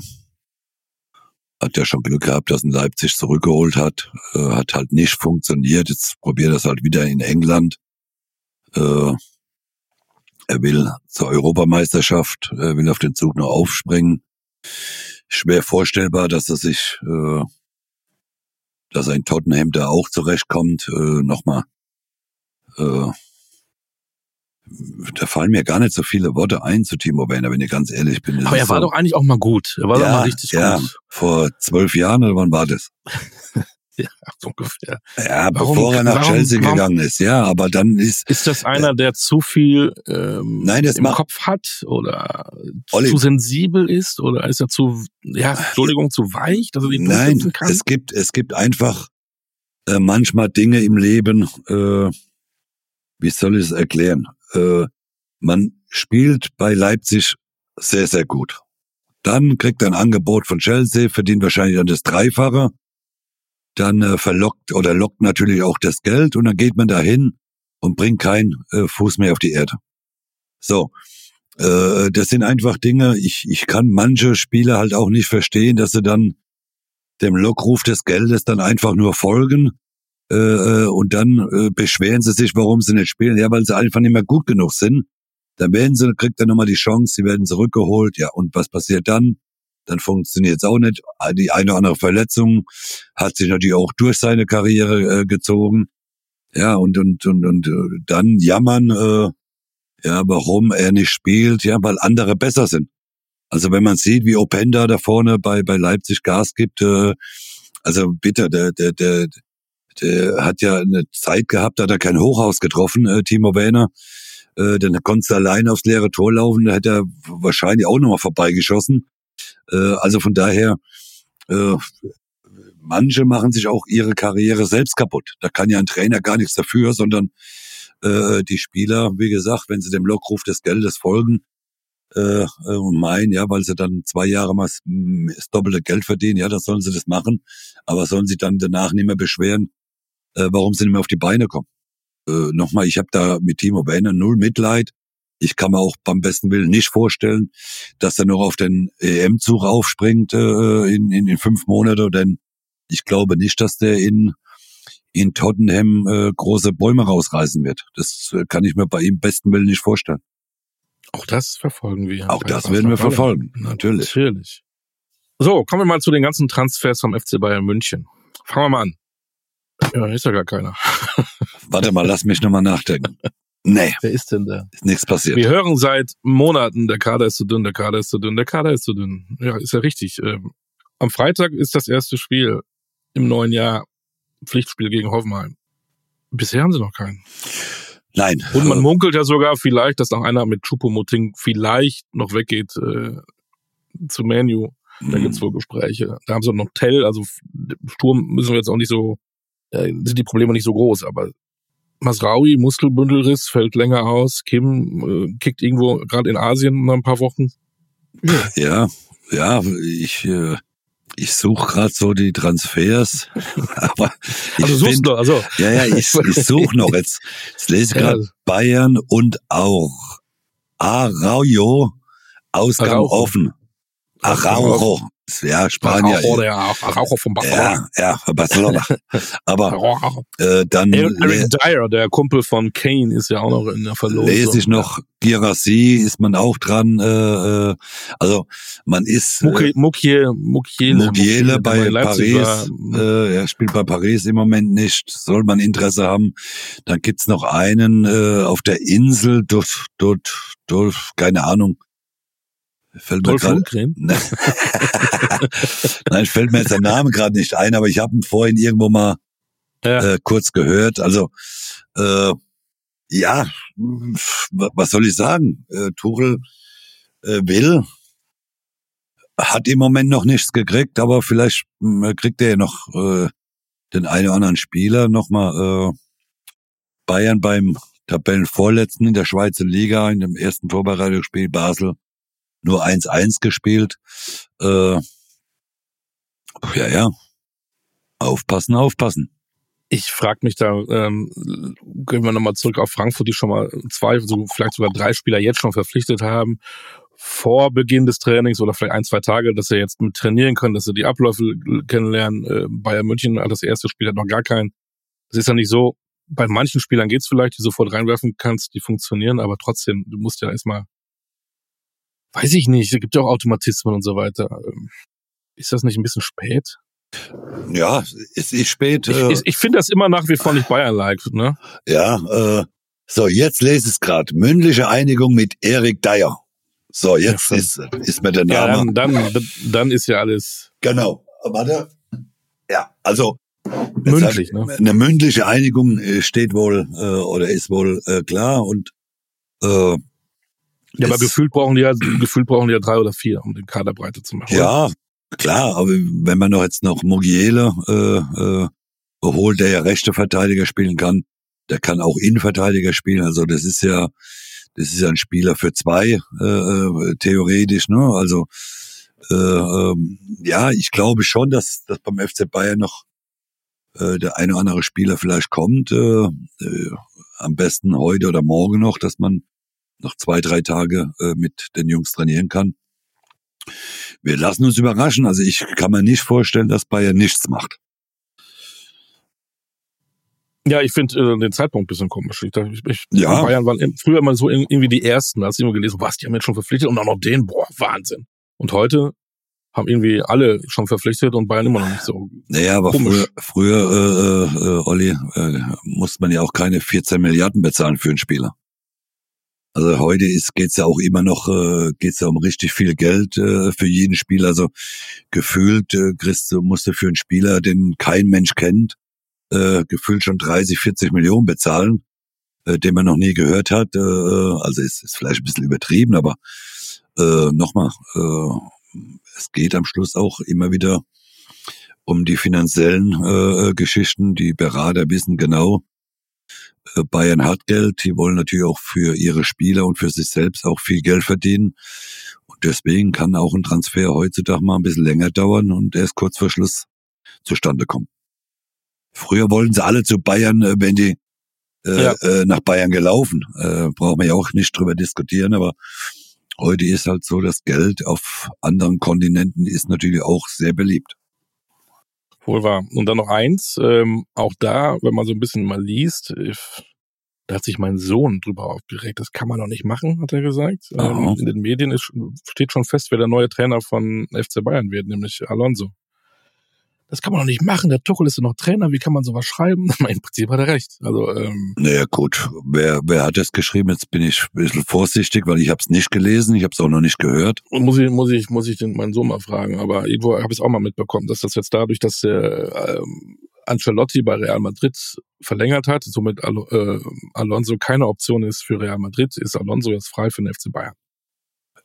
hat ja schon Glück gehabt, dass ihn Leipzig zurückgeholt hat. Äh, hat halt nicht funktioniert. Jetzt probiert das halt wieder in England. Äh, er will zur Europameisterschaft, er will auf den Zug noch aufspringen. Schwer vorstellbar, dass er sich, äh, dass er in Tottenham da auch zurechtkommt. Äh, Nochmal, äh, da fallen mir gar nicht so viele Worte ein zu Timo Werner, wenn ich ganz ehrlich bin. Aber er war so, doch eigentlich auch mal gut. Er war ja, doch mal richtig ja, gut. Vor zwölf Jahren oder wann war das? *laughs* *laughs* ja, so ungefähr. Ja, warum, bevor er nach warum, Chelsea warum, gegangen ist, ja, aber dann ist. Ist das einer, der zu viel ähm, nein, im macht, Kopf hat oder Olli, zu sensibel ist oder ist er zu, ja, Entschuldigung, zu weich, dass er die Nein, kann? es gibt, es gibt einfach äh, manchmal Dinge im Leben, äh, wie soll ich es erklären? Äh, man spielt bei Leipzig sehr, sehr gut. Dann kriegt er ein Angebot von Chelsea, verdient wahrscheinlich dann das Dreifache. Dann äh, verlockt oder lockt natürlich auch das Geld und dann geht man dahin und bringt keinen äh, Fuß mehr auf die Erde. So, äh, das sind einfach Dinge, ich, ich kann manche Spieler halt auch nicht verstehen, dass sie dann dem Lockruf des Geldes dann einfach nur folgen äh, äh, und dann äh, beschweren sie sich, warum sie nicht spielen. Ja, weil sie einfach nicht mehr gut genug sind. Dann werden sie, kriegt er nochmal die Chance, sie werden zurückgeholt. Ja, und was passiert dann? Dann funktioniert es auch nicht. Die eine oder andere Verletzung hat sich natürlich auch durch seine Karriere äh, gezogen. Ja, und, und, und, und äh, dann jammern, äh, ja, warum er nicht spielt, ja, weil andere besser sind. Also wenn man sieht, wie Openda da vorne bei, bei Leipzig Gas gibt, äh, also bitte, der, der, der, der hat ja eine Zeit gehabt, da hat er kein Hochhaus getroffen, äh, Timo Werner. Äh, dann konntest du allein aufs leere Tor laufen, da hätte er wahrscheinlich auch nochmal vorbeigeschossen. Äh, also von daher, äh, manche machen sich auch ihre Karriere selbst kaputt. Da kann ja ein Trainer gar nichts dafür, sondern äh, die Spieler, wie gesagt, wenn sie dem Lockruf des Geldes folgen äh, und meinen, ja, weil sie dann zwei Jahre mal das doppelte Geld verdienen, ja, dann sollen sie das machen, aber sollen sie dann danach nicht mehr beschweren, äh, warum sie nicht mehr auf die Beine kommen. Äh, Nochmal, ich habe da mit Timo Werner null Mitleid. Ich kann mir auch beim besten Willen nicht vorstellen, dass er noch auf den EM-Zug aufspringt äh, in, in, in fünf Monate, denn ich glaube nicht, dass der in, in Tottenham äh, große Bäume rausreißen wird. Das äh, kann ich mir bei ihm besten Willen nicht vorstellen. Auch das verfolgen wir. Auch das werden wir verfolgen, natürlich. Natürlich. So, kommen wir mal zu den ganzen Transfers vom FC Bayern München. Fangen wir mal an. Ja, ist ja gar keiner. Warte mal, lass mich nochmal nachdenken. *laughs* Nee. Wer ist denn da? Ist nichts passiert. Wir hören seit Monaten, der Kader ist zu dünn, der Kader ist zu dünn, der Kader ist zu dünn. Ja, ist ja richtig. Ähm, am Freitag ist das erste Spiel im neuen Jahr. Pflichtspiel gegen Hoffenheim. Bisher haben sie noch keinen. Nein. Und man munkelt ja sogar vielleicht, dass noch einer mit Chupomoting vielleicht noch weggeht äh, zu Manu. Da gibt's wohl Gespräche. Da haben sie noch Tell, also Sturm müssen wir jetzt auch nicht so, äh, sind die Probleme nicht so groß, aber Masraui, Muskelbündelriss, fällt länger aus. Kim äh, kickt irgendwo gerade in Asien nach ein paar Wochen. Ja, ja, ich, äh, ich suche gerade so die Transfers, *laughs* aber ich Also suchst find- du, also Ja, ja, ich, ich suche noch jetzt. Jetzt lese ich gerade Ja. Bayern und auch Araujo, Ausgang Araujo. offen. Araujo, ja, Spanier. Araujo, der Araujo vom Barcelona. Ja, ja, Barcelona. *laughs* Aber äh, dann Eric Dyer, der Kumpel von Kane, ist ja auch noch in der Verlosung. lese ich noch Girassi, ist man auch dran. Äh, äh, also man ist äh, Mukie, Mukiele, Mugiele der bei Paris, äh, er spielt bei Paris im Moment nicht, soll man Interesse haben. Dann gibt's noch einen äh, auf der Insel, dort, dort, dort, keine Ahnung. Fällt mir grad. *laughs* Ne. *laughs* Nein, fällt mir jetzt der Name gerade nicht ein, aber ich habe ihn vorhin irgendwo mal Ja. äh, kurz gehört. Also äh, ja, was soll ich sagen? Äh, Tuchel äh, will, hat im Moment noch nichts gekriegt, aber vielleicht mh, kriegt er ja noch äh, den einen oder anderen Spieler nochmal äh, Bayern beim Tabellenvorletzten in der Schweizer Liga in dem ersten Vorbereitungsspiel Basel nur 1-1 gespielt. Äh, ja, ja. Aufpassen, aufpassen. Ich frage mich da, ähm, gehen wir nochmal zurück auf Frankfurt, die schon mal zwei, so vielleicht sogar drei Spieler jetzt schon verpflichtet haben, vor Beginn des Trainings oder vielleicht ein, zwei Tage, dass sie jetzt mit trainieren können, dass sie die Abläufe kennenlernen. Äh, Bayern München hat das erste Spiel hat noch gar keinen. Das ist ja nicht so, bei manchen Spielern geht's vielleicht, die sofort reinwerfen kannst, die funktionieren, aber trotzdem, du musst ja erstmal, weiß ich nicht, es gibt ja auch Automatismen und so weiter. Ähm, Ist das nicht ein bisschen spät? Ja, es ist spät. Ich, äh, ich, ich finde das immer nach wie vor nicht Bayern-like, ne? Ja, äh, so, jetzt lese ich es gerade. Mündliche Einigung mit Erik Dyer. So, jetzt Ja, ist, ist mir der Ja, Name. dann, dann, dann ist ja alles Genau. Warte. Ja, also mündlich, ne? eine mündliche Einigung äh, steht wohl äh, oder ist wohl äh, klar und äh, Ja, aber gefühlt brauchen die ja, gefühlt brauchen die ja drei oder vier, um den Kader breiter zu machen. Ja, klar, aber wenn man noch jetzt noch Mugiele äh, äh, holt, der ja rechte Verteidiger spielen kann, der kann auch Innenverteidiger spielen. Also das ist ja, das ist ja ein Spieler für zwei äh, äh, theoretisch. Ne? Also äh, ähm, ja, ich glaube schon, dass, dass beim FC Bayern noch äh, der eine oder andere Spieler vielleicht kommt. Äh, äh, am besten heute oder morgen noch, dass man noch zwei, drei Tage äh, mit den Jungs trainieren kann. Wir lassen uns überraschen. Also ich kann mir nicht vorstellen, dass Bayern nichts macht. Ja, ich finde äh, den Zeitpunkt ein bisschen komisch. Ich, ich, ich, Ja. Bayern waren früher immer so irgendwie die Ersten. Da hast du immer gelesen, was, die haben jetzt schon verpflichtet und auch noch den, boah, Wahnsinn. Und heute haben irgendwie alle schon verpflichtet und Bayern immer noch nicht so. Naja, aber komisch. früher, früher äh, äh, Olli, äh, musste man ja auch keine 14 Milliarden bezahlen für einen Spieler. Also heute ist geht's ja auch immer noch äh, geht's ja um richtig viel Geld äh, für jeden Spieler. Also gefühlt äh, kriegst du musst du für einen Spieler, den kein Mensch kennt, äh, gefühlt schon 30, 40 Millionen bezahlen, äh, den man noch nie gehört hat. Äh, also ist, ist vielleicht ein bisschen übertrieben, aber äh, nochmal, äh, es geht am Schluss auch immer wieder um die finanziellen äh, Geschichten. Die Berater wissen genau, äh, Bayern hat Geld, die wollen natürlich auch für ihre Spieler und für sich selbst auch viel Geld verdienen. Und deswegen kann auch ein Transfer heutzutage mal ein bisschen länger dauern und erst kurz vor Schluss zustande kommen. Früher wollten sie alle zu Bayern, äh, wenn die äh, ja. äh, nach Bayern gelaufen. Äh, brauchen wir ja auch nicht drüber diskutieren, aber heute ist halt so, das Geld auf anderen Kontinenten ist natürlich auch sehr beliebt. Wohl wahr. Und dann noch eins, ähm, auch da, wenn man so ein bisschen mal liest, da hat sich mein Sohn drüber aufgeregt. Das kann man doch nicht machen, hat er gesagt. Ähm, in den Medien ist, steht schon fest, wer der neue Trainer von FC Bayern wird, nämlich Alonso das kann man doch nicht machen. Der Tuchel ist doch noch Trainer. Wie kann man sowas schreiben? *laughs* Im Prinzip hat er recht. Also, ähm, naja, gut. Wer, wer hat das geschrieben? Jetzt bin ich ein bisschen vorsichtig, weil ich habe es nicht gelesen. Ich habe es auch noch nicht gehört. Muss ich, muss ich, muss ich den, meinen Sohn mal fragen. Aber irgendwo habe ich es auch mal mitbekommen, dass das jetzt dadurch, dass der ähm, Ancelotti bei Real Madrid verlängert hat, somit Al äh, Alonso keine Option ist für Real Madrid, ist Alonso jetzt frei für den FC Bayern.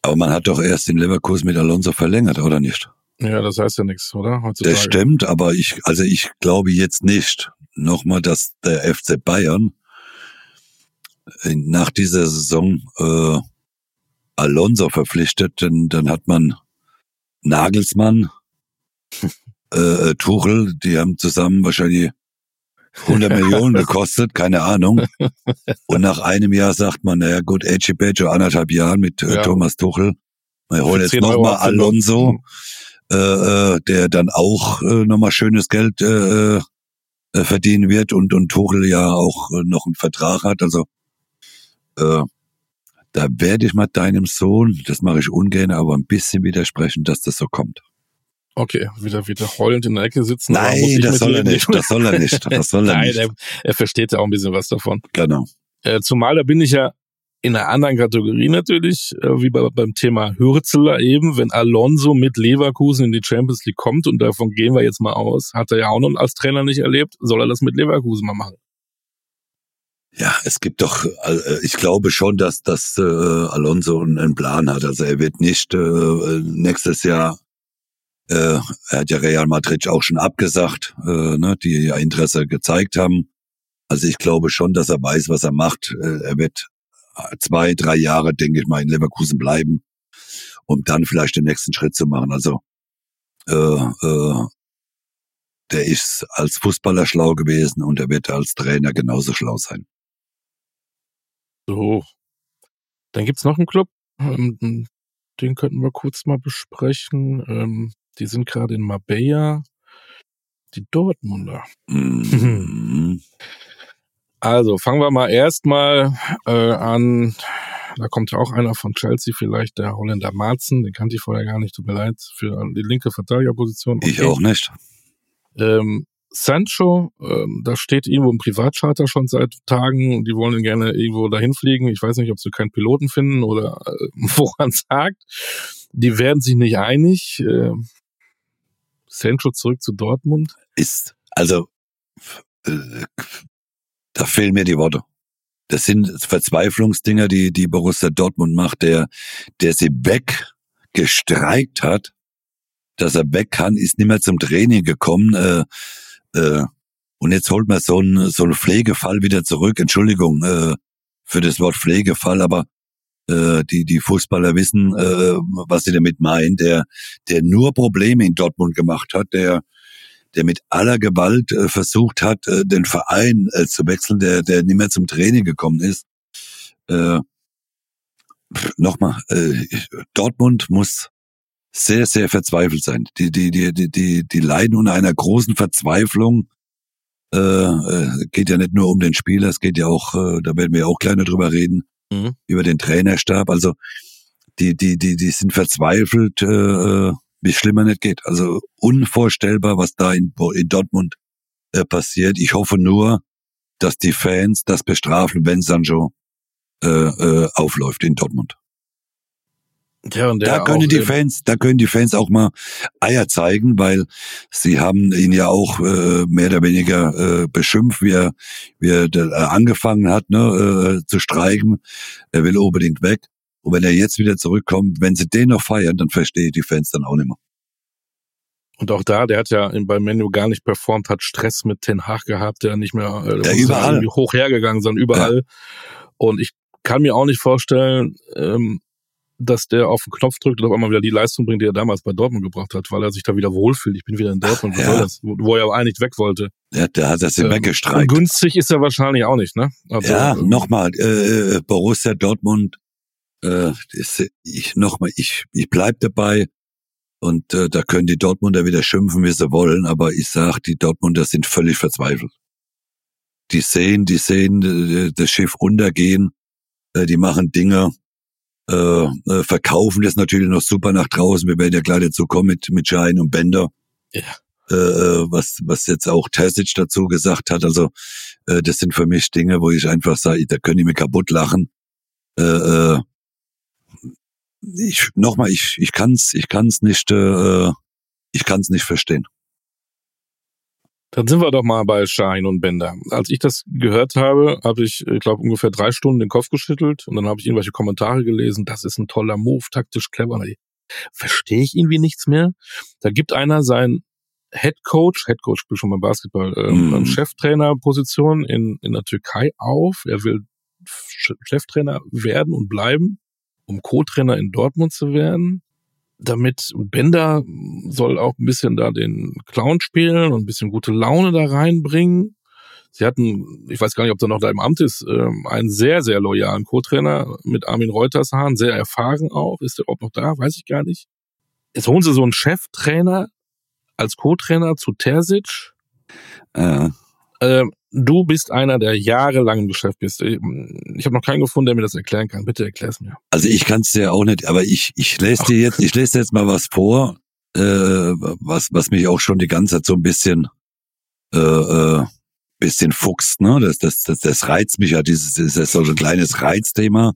Aber man hat doch erst den Leverkusen mit Alonso verlängert, oder nicht? Ja, das heißt ja nichts, oder? Heutzutage. Das stimmt, aber ich, also ich glaube jetzt nicht nochmal, dass der FC Bayern nach dieser Saison äh, Alonso verpflichtet, denn dann hat man Nagelsmann, *laughs* äh, äh, Tuchel, die haben zusammen wahrscheinlich 100 *laughs* Millionen gekostet, keine Ahnung. Und nach einem Jahr sagt man, naja gut, Edgy Badger, anderthalb Jahren mit äh, ja. Thomas Tuchel. Wir holen jetzt nochmal Alonso. Äh, äh, der dann auch äh, nochmal schönes Geld äh, äh, verdienen wird und, und Tuchel ja auch äh, noch einen Vertrag hat. Also äh, da werde ich mal deinem Sohn, das mache ich ungern, aber ein bisschen widersprechen, dass das so kommt. Okay, wieder wieder heulend in der Ecke sitzen. Nein, das soll er nicht. Das soll er nicht. Das soll er Nein, nicht. Er, er versteht ja auch ein bisschen was davon. Genau. Äh, zumal da bin ich ja in einer anderen Kategorie natürlich, äh, wie bei, beim Thema Hürzeler eben, wenn Alonso mit Leverkusen in die Champions League kommt, und davon gehen wir jetzt mal aus, hat er ja auch noch als Trainer nicht erlebt, soll er das mit Leverkusen mal machen? Ja, es gibt doch, äh, ich glaube schon, dass, dass äh, Alonso einen Plan hat. Also er wird nicht äh, nächstes Jahr, äh, er hat ja Real Madrid auch schon abgesagt, äh, ne, die ja Interesse gezeigt haben. Also ich glaube schon, dass er weiß, was er macht. Äh, er wird zwei, drei Jahre, denke ich mal, in Leverkusen bleiben, um dann vielleicht den nächsten Schritt zu machen. Also äh, äh, der ist als Fußballer schlau gewesen und er wird als Trainer genauso schlau sein. So. Dann gibt's noch einen Club, ähm, den könnten wir kurz mal besprechen. Ähm, die sind gerade in Marbella. Die Dortmunder. Mhm. *laughs* Also fangen wir mal erstmal äh, an. Da kommt ja auch einer von Chelsea, vielleicht der Holländer Marzen, den kannte ich vorher gar nicht, tut mir leid, für die linke Verteidigerposition. Okay. Ich auch nicht. Ähm, Sancho, ähm, da steht irgendwo im Privatcharter schon seit Tagen, die wollen ihn gerne irgendwo dahin fliegen. Ich weiß nicht, ob sie keinen Piloten finden oder äh, *laughs* woran es hakt. Die werden sich nicht einig. Äh, Sancho zurück zu Dortmund. Ist, also äh, da fehlen mir die Worte. Das sind Verzweiflungsdinger, die, die Borussia Dortmund macht, der, der sie weggestreikt hat, dass er weg kann, ist nicht mehr zum Training gekommen, äh, äh, und jetzt holt man so einen, so einen Pflegefall wieder zurück. Entschuldigung äh, für das Wort Pflegefall, aber äh, die, die Fußballer wissen, äh, was sie damit meinen. Der, der nur Probleme in Dortmund gemacht hat, der der mit aller Gewalt äh, versucht hat, äh, den Verein äh, zu wechseln, der, der nicht mehr zum Training gekommen ist. Äh, Nochmal, äh, Dortmund muss sehr, sehr verzweifelt sein. Die, die, die, die, die, die leiden unter einer großen Verzweiflung. Äh, äh, geht ja nicht nur um den Spieler, es geht ja auch, äh, da werden wir auch kleiner drüber reden, mhm. über den Trainerstab. Also die, die, die, die sind verzweifelt, äh, äh wie schlimmer nicht geht. Also unvorstellbar, was da in, in Dortmund äh, passiert. Ich hoffe nur, dass die Fans das bestrafen, wenn Sancho äh, äh, aufläuft in Dortmund. Ja, und da können die Fans, da können die Fans auch mal Eier zeigen, weil sie haben ihn ja auch äh, mehr oder weniger äh, beschimpft, wie er, wie er äh, angefangen hat, ne, äh, zu streiken. Er will unbedingt weg. Und wenn er jetzt wieder zurückkommt, wenn sie den noch feiern, dann verstehe ich die Fans dann auch nicht mehr. Und auch da, der hat ja bei Menu gar nicht performt, hat Stress mit Ten Hag gehabt, der nicht mehr äh, ja, überall. hoch hergegangen, sondern überall. Ja. Und ich kann mir auch nicht vorstellen, ähm, dass der auf den Knopf drückt und auf einmal wieder die Leistung bringt, die er damals bei Dortmund gebracht hat, weil er sich da wieder wohlfühlt. Ich bin wieder in Dortmund, ja. das, wo er eigentlich weg wollte. Ja, der hat das ähm, weggestreikt. günstig ist er wahrscheinlich auch nicht, ne? Also, ja, ähm, nochmal, äh, Borussia Dortmund, äh, ich nochmal, ich, ich bleib dabei. Und äh, da können die Dortmunder wieder schimpfen, wie sie wollen, aber ich sag, die Dortmunder sind völlig verzweifelt. Die sehen, die sehen das Schiff untergehen, äh, die machen Dinge, äh, äh, verkaufen das natürlich noch super nach draußen. Wir werden ja gleich dazu kommen mit, mit Schein und Bender. Ja. Äh, was, was jetzt auch Terzic dazu gesagt hat. Also äh, das sind für mich Dinge, wo ich einfach sage, da können die mir kaputt lachen. Äh, äh, ich nochmal, ich ich kann's, ich kann's nicht, äh, ich kann's nicht verstehen. Dann sind wir doch mal bei Schein und Bender. Als ich das gehört habe, habe ich, ich glaube, ungefähr drei Stunden den Kopf geschüttelt und dann habe ich irgendwelche Kommentare gelesen. Das ist ein toller Move, taktisch clever. Verstehe ich irgendwie nichts mehr. Da gibt einer sein Head Coach, Head Coach spielt schon beim Basketball, ähm, mm. Cheftrainerposition in, in der Türkei auf. Er will Cheftrainer werden und bleiben, um Co-Trainer in Dortmund zu werden damit Bender soll auch ein bisschen da den Clown spielen und ein bisschen gute Laune da reinbringen. Sie hatten, ich weiß gar nicht, ob der noch da im Amt ist, ähm, einen sehr, sehr loyalen Co-Trainer mit Armin Reutershahn, sehr erfahren auch. Ist der überhaupt noch da? Weiß ich gar nicht. Jetzt holen sie so einen Cheftrainer als Co-Trainer zu Terzic. Ja. Ähm, du bist einer, der jahrelang im Geschäft bist. Ich habe noch keinen gefunden, der mir das erklären kann. Bitte erklär es mir. Also ich kann es dir auch nicht, aber ich, ich lese dir jetzt, ich lese jetzt mal was vor, äh, was, was mich auch schon die ganze Zeit so ein bisschen, äh, äh, bisschen fuchst, ne? Das, das, das, das reizt mich ja, dieses, das ist so ein kleines Reizthema.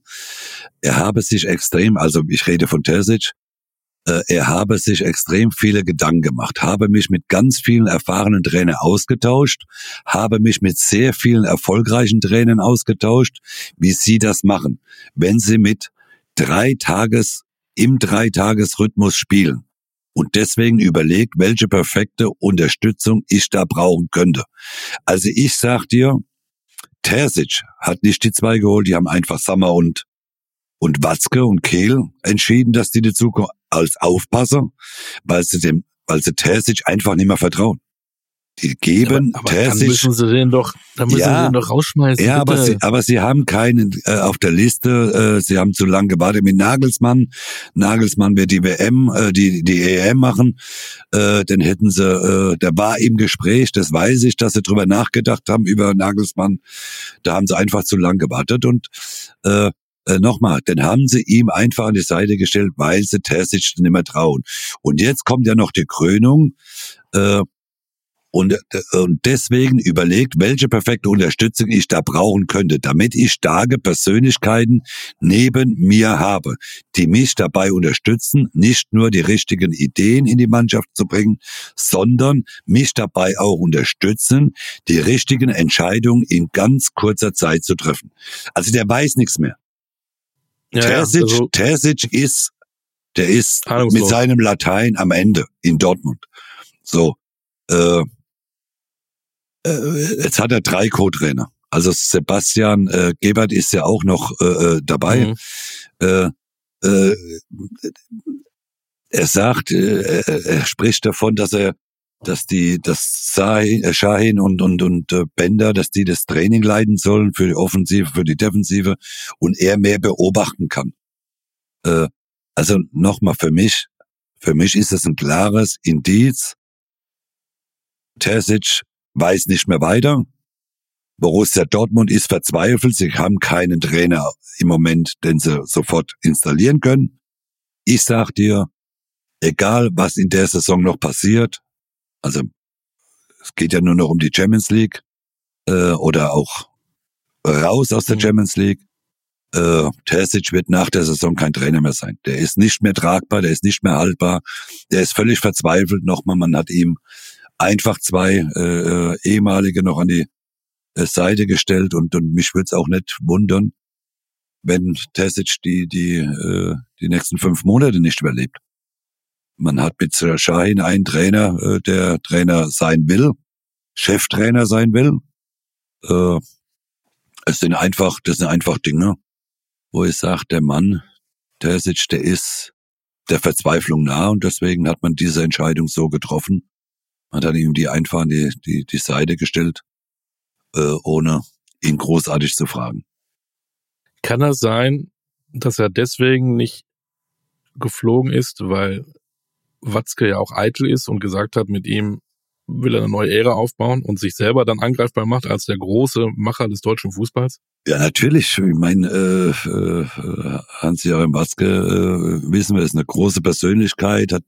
Er habe sich extrem, also ich rede von Terzic, er habe sich extrem viele Gedanken gemacht, habe mich mit ganz vielen erfahrenen Trainern ausgetauscht, habe mich mit sehr vielen erfolgreichen Trainern ausgetauscht, wie sie das machen, wenn sie mit drei Tages im Dreitagesrhythmus spielen und deswegen überlegt, welche perfekte Unterstützung ich da brauchen könnte. Also ich sag dir, Terzic hat nicht die zwei geholt, die haben einfach Sammer und und Watzke und Kehl entschieden, dass die dazu als Aufpasser, weil sie dem, weil sie Terzic einfach nicht mehr vertrauen. Die geben aber, aber Terzic. Dann müssen sie den doch, dann müssen ja, sie den doch rausschmeißen. Ja, aber sie, aber sie haben keinen äh, auf der Liste. Äh, sie haben zu lange gewartet mit Nagelsmann. Nagelsmann wird die WM, äh, die die EM machen. Äh, dann hätten sie, äh, der war im Gespräch. Das weiß ich, dass sie drüber nachgedacht haben über Nagelsmann. Da haben sie einfach zu lang gewartet und äh, äh, nochmal, dann haben sie ihm einfach an die Seite gestellt, weil sie Terzic nicht mehr trauen. Und jetzt kommt ja noch die Krönung. Äh, und, äh, und deswegen überlegt, welche perfekte Unterstützung ich da brauchen könnte, damit ich starke Persönlichkeiten neben mir habe, die mich dabei unterstützen, nicht nur die richtigen Ideen in die Mannschaft zu bringen, sondern mich dabei auch unterstützen, die richtigen Entscheidungen in ganz kurzer Zeit zu treffen. Also der weiß nichts mehr. Ja, Terzic, also, Terzic ist, der ist mit seinem Latein am Ende in Dortmund. So, äh, äh, jetzt hat er drei Co-Trainer. Also Sebastian äh, Gebert ist ja auch noch äh, äh dabei. Mhm. Äh, äh, er sagt, äh, er spricht davon, dass er dass die, das Shahin und, und, und äh, Bender, dass die das Training leiten sollen für die Offensive, für die Defensive und er mehr beobachten kann. Äh, also nochmal für mich, für mich ist es ein klares Indiz. Terzic weiß nicht mehr weiter. Borussia Dortmund ist verzweifelt. Sie haben keinen Trainer im Moment, den sie sofort installieren können. Ich sag dir, egal was in der Saison noch passiert, also es geht ja nur noch um die Champions League äh, oder auch raus aus der mhm. Champions League. Äh, Terzic wird nach der Saison kein Trainer mehr sein. Der ist nicht mehr tragbar, der ist nicht mehr haltbar, der ist völlig verzweifelt nochmal. Man hat ihm einfach zwei äh, äh ehemalige noch an die äh, Seite gestellt und, und mich würde es auch nicht wundern, wenn Terzic die, die, äh, die nächsten fünf Monate nicht überlebt. Man hat mit Shahin einen Trainer, äh, der Trainer sein will, Cheftrainer sein will. Äh, es sind einfach, das sind einfach Dinge, wo ich sage, der Mann, Terzic, der ist der Verzweiflung nah und deswegen hat man diese Entscheidung so getroffen. Man hat ihm die einfach an die, die, die Seite gestellt, äh, ohne ihn großartig zu fragen. Kann das sein, dass er deswegen nicht geflogen ist, weil Watzke ja auch eitel ist und gesagt hat, mit ihm will er eine neue Ära aufbauen und sich selber dann angreifbar macht als der große Macher des deutschen Fußballs? Ja, natürlich. Ich meine, äh, äh, Hans-Joachim Watzke, äh, wissen wir, ist eine große Persönlichkeit, hat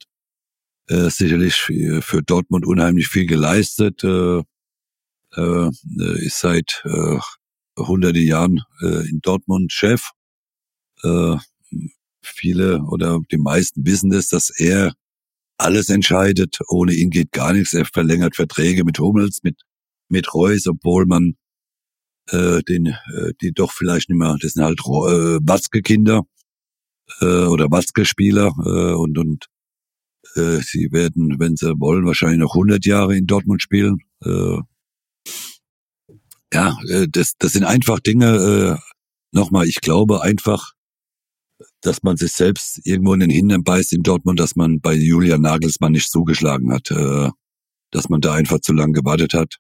äh, sicherlich für Dortmund unheimlich viel geleistet, äh, äh, ist seit äh, hunderte Jahren äh, in Dortmund Chef. Äh, viele oder die meisten wissen das, dass er alles entscheidet. Ohne ihn geht gar nichts. Er verlängert Verträge mit Hummels, mit, mit Reus, obwohl man äh, den, äh, die doch vielleicht nicht mehr, das sind halt äh, Watzke-Kinder äh, oder Watzke-Spieler äh, und, und äh, sie werden, wenn sie wollen, wahrscheinlich noch 100 Jahre in Dortmund spielen. Äh, ja, äh, das, das sind einfach Dinge, äh, nochmal, ich glaube einfach, dass man sich selbst irgendwo in den Hintern beißt in Dortmund, dass man bei Julian Nagelsmann nicht zugeschlagen hat, äh, dass man da einfach zu lange gewartet hat.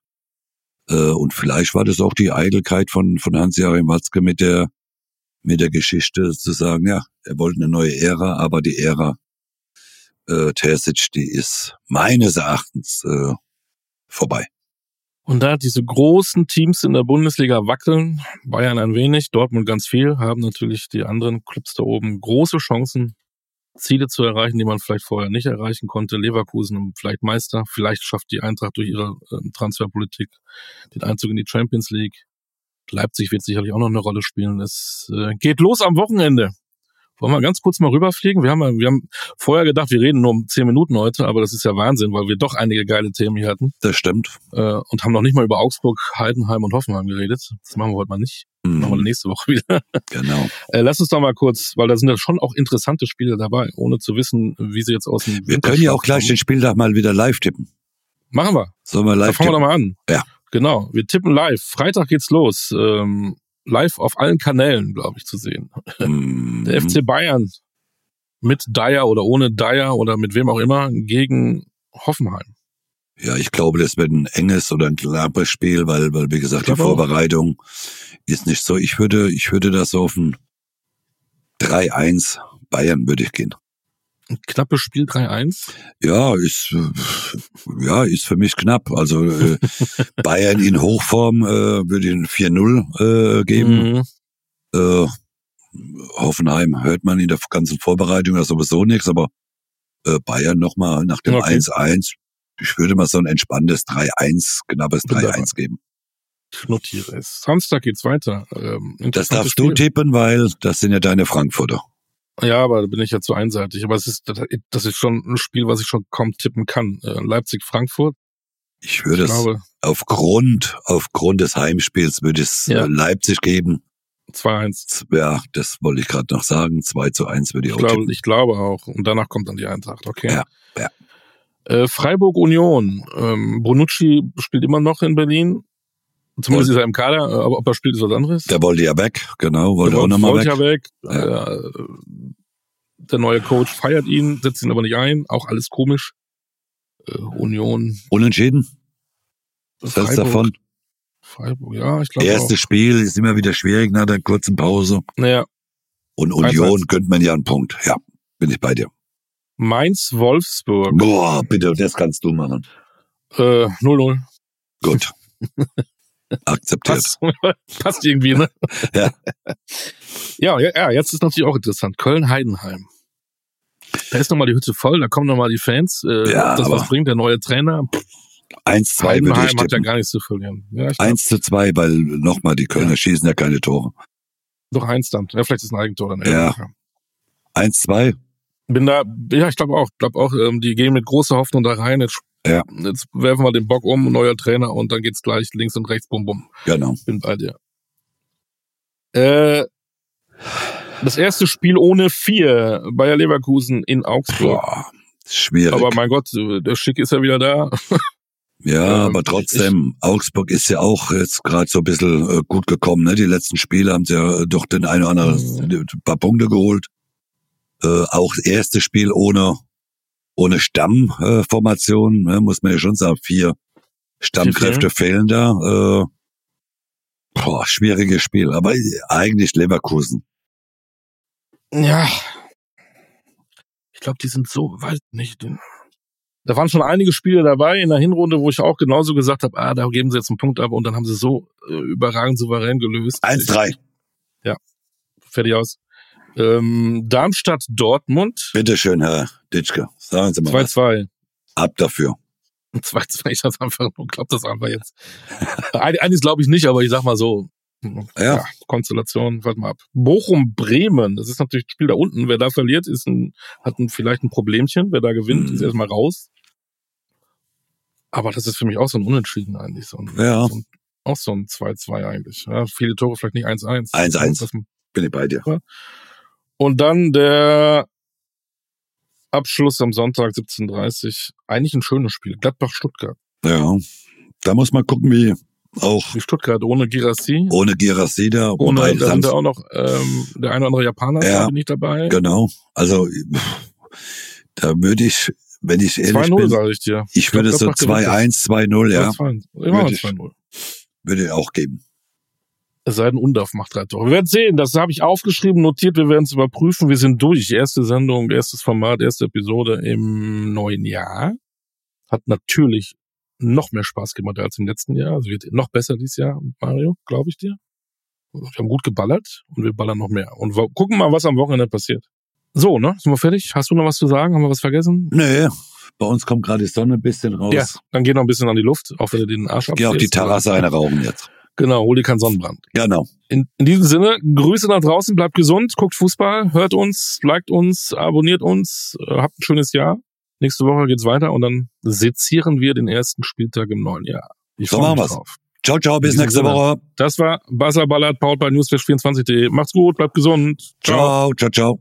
Äh, und vielleicht war das auch die Eitelkeit von, von Hans-Joachim Watzke mit der, mit der Geschichte zu sagen, ja, er wollte eine neue Ära, aber die Ära äh, Terzic, die ist meines Erachtens äh, vorbei. Und da diese großen Teams in der Bundesliga wackeln, Bayern ein wenig, Dortmund ganz viel, haben natürlich die anderen Clubs da oben große Chancen, Ziele zu erreichen, die man vielleicht vorher nicht erreichen konnte. Leverkusen vielleicht Meister, vielleicht schafft die Eintracht durch ihre äh, Transferpolitik den Einzug in die Champions League. Leipzig wird sicherlich auch noch eine Rolle spielen. Es äh, geht los am Wochenende. Wollen wir ganz kurz mal rüberfliegen? Wir haben, wir haben vorher gedacht, wir reden nur um zehn Minuten heute, aber das ist ja Wahnsinn, weil wir doch einige geile Themen hier hatten. Das stimmt. Äh, und haben noch nicht mal über Augsburg, Heidenheim und Hoffenheim geredet. Das machen wir heute mal nicht. Mhm. Machen wir nächste Woche wieder. *laughs* Genau. Äh, lass uns doch mal kurz, weil da sind ja schon auch interessante Spiele dabei, ohne zu wissen, wie sie jetzt aus dem Wir können ja auch gleich den Spieltag mal wieder live tippen. Machen wir. Sollen wir live da fangen tippen? wir doch mal an. Ja. Genau. Wir tippen live. Freitag geht's los. Ähm, live auf allen Kanälen, glaube ich, zu sehen. Mhm. Der FC Bayern mit Dyer oder ohne Dyer oder mit wem auch immer gegen Hoffenheim. Ja, ich glaube, das wird ein enges oder ein knappes Spiel, weil, weil wie gesagt, die Vorbereitung auch. ist nicht so. Ich würde, ich würde das auf ein 3-1 Bayern würde ich gehen. Knappes Spiel 3-1? Ja, ist ja ist für mich knapp. Also äh, *laughs* Bayern in Hochform äh, würde ich ein 4-0 äh, geben. Mhm. Äh, Hoffenheim hört man in der ganzen Vorbereitung ja sowieso nichts, aber äh, Bayern nochmal nach dem 1-1. Okay. Ich würde mal so ein entspanntes 3-1, knappes 3-1 geben. Ich notiere es. Samstag geht's weiter. Ähm, das darfst Spiel. du tippen, weil das sind ja deine Frankfurter. Ja, aber da bin ich ja zu einseitig. Aber es ist, das ist schon ein Spiel, was ich schon kaum tippen kann. Äh, Leipzig-Frankfurt. Ich würde ich es glaube, aufgrund, aufgrund des Heimspiels würde es ja. Leipzig geben. 2-1. Ja, das wollte ich gerade noch sagen. 2 zu 1 würde ich, ich auch glaube, Ich glaube auch. Und danach kommt dann die Eintracht, okay. Ja, ja. Äh, Freiburg Union. Ähm, Bonucci spielt immer noch in Berlin. Zumindest ist er im Kader, aber ob er spielt, ist was anderes. Der wollte ja weg, genau, wollte der auch nochmal weg. ja weg. Ja. Äh, der neue Coach feiert ihn, setzt ihn aber nicht ein. Auch alles komisch. Äh, Union. Unentschieden? Was hältst davon? Freiburg, ja, ich glaube. Erstes auch. Spiel ist immer wieder schwierig nach der kurzen Pause. Ja. Und Union gönnt man ja einen Punkt. Ja, bin ich bei dir. Mainz, Wolfsburg. Boah, bitte, das kannst du machen. Äh, 0-0. Gut. *laughs* Akzeptiert. Passt, *laughs* passt irgendwie, ne? *laughs* ja. ja. Ja, jetzt ist natürlich auch interessant. Köln-Heidenheim. Da ist nochmal die Hütte voll, da kommen nochmal die Fans. Äh, Ja, das was bringt, der neue Trainer. 1-2 würde ich Heidenheim hat ja gar nichts zu verlieren. Ja, ich glaub, 1 zu 2, weil nochmal, die Kölner schießen ja keine Tore. doch eins dann. Ja, vielleicht ist ein Eigentor dann. Ja. 1-2, Bin da, ja, ich glaube auch. glaube auch, ähm, die gehen mit großer Hoffnung da rein. Jetzt, Ja. jetzt werfen wir den Bock um, neuer Trainer und dann geht's gleich links und rechts, bum bum. genau. Bin bei dir. Äh, das erste Spiel ohne vier. Bayer Leverkusen in Augsburg. Boah, schwierig. Aber mein Gott, der Schick ist ja wieder da. *laughs* ja, ähm, aber trotzdem, Augsburg ist ja auch jetzt gerade so ein bisschen äh, gut gekommen. Ne? Die letzten Spiele haben sie ja doch den einen oder anderen Mhm. ein paar Punkte geholt. Äh, auch das erste Spiel ohne ohne Stammformation, äh, ne? muss man ja schon sagen, vier Stammkräfte fehlen da. Äh, boah, schwieriges Spiel, aber eigentlich Leverkusen. Ja. Ich glaube, die sind so, weiß nicht. Da waren schon einige Spiele dabei in der Hinrunde, wo ich auch genauso gesagt habe, ah, da geben sie jetzt einen Punkt ab und dann haben sie so äh, überragend souverän gelöst. 1-3, Fertig aus. Ähm, Darmstadt, Dortmund, bitteschön, Herr Ditschke. Sagen Sie mal was. 2-2. Ab dafür. *laughs* 2-2, ich das einfach, glaub das einfach jetzt. *laughs* Eines glaube ich nicht, aber ich sag mal so. Ja. Konstellation, warte mal ab. Bochum, Bremen, das ist natürlich ein Spiel da unten. Wer da verliert, ist ein, hat ein, vielleicht ein Problemchen. Wer da gewinnt, Mhm. ist erstmal raus. Aber das ist für mich auch so ein Unentschieden eigentlich. So ein, Ja. so ein, auch so ein 2-2 eigentlich. Ja, viele Tore, vielleicht nicht 1-1. 1-1. Das- Bin ich bei dir. Und dann der Abschluss am Sonntag 17.30 Eigentlich ein schönes Spiel. Gladbach-Stuttgart. Ja. Da muss man gucken, wie auch Die Stuttgart ohne Girassi. ohne Girassi da. Ohne, da sind ja auch noch ähm, der eine oder andere Japaner Ja. nicht dabei. Genau. Also da würde ich, wenn ich ehrlich 2-0 bin, sage ich dir. ich würde so Gladbach gewinnt 2-1, 2-0, ja, 2-2. Wir Würde machen ich- 2-0. würde ich auch geben. Es sei denn, Undorf macht drei Tore. Wir werden sehen. Das habe ich aufgeschrieben, notiert. Wir werden es überprüfen. Wir sind durch. Erste Sendung, erstes Format, erste Episode im neuen Jahr. Hat natürlich noch mehr Spaß gemacht als im letzten Jahr. Also wird noch besser dieses Jahr, Mario, glaube ich dir. Wir haben gut geballert und wir ballern noch mehr. Und gucken mal, was am Wochenende passiert. So, ne? Sind wir fertig? Hast du noch was zu sagen? Haben wir was vergessen? Nee, bei uns kommt gerade die Sonne ein bisschen raus. Ja, dann geh noch ein bisschen an die Luft, auch wenn du den Arsch Geh auf die. Terrasse eine rauchen jetzt. Genau, hol dir keinen Sonnenbrand. Genau. In, in diesem Sinne, Grüße nach draußen, bleibt gesund, guckt Fußball, hört uns, liked uns, abonniert uns, äh, habt ein schönes Jahr. Nächste Woche geht's weiter und dann sezieren wir den ersten Spieltag im neuen Jahr. Ich So freu machen mich wir's. drauf. Ciao, ciao, bis nächste Sinne. Woche. Das war Buzzer Ballard, powered by newsflash24.de. Macht's gut, bleibt gesund. Ciao, ciao, ciao.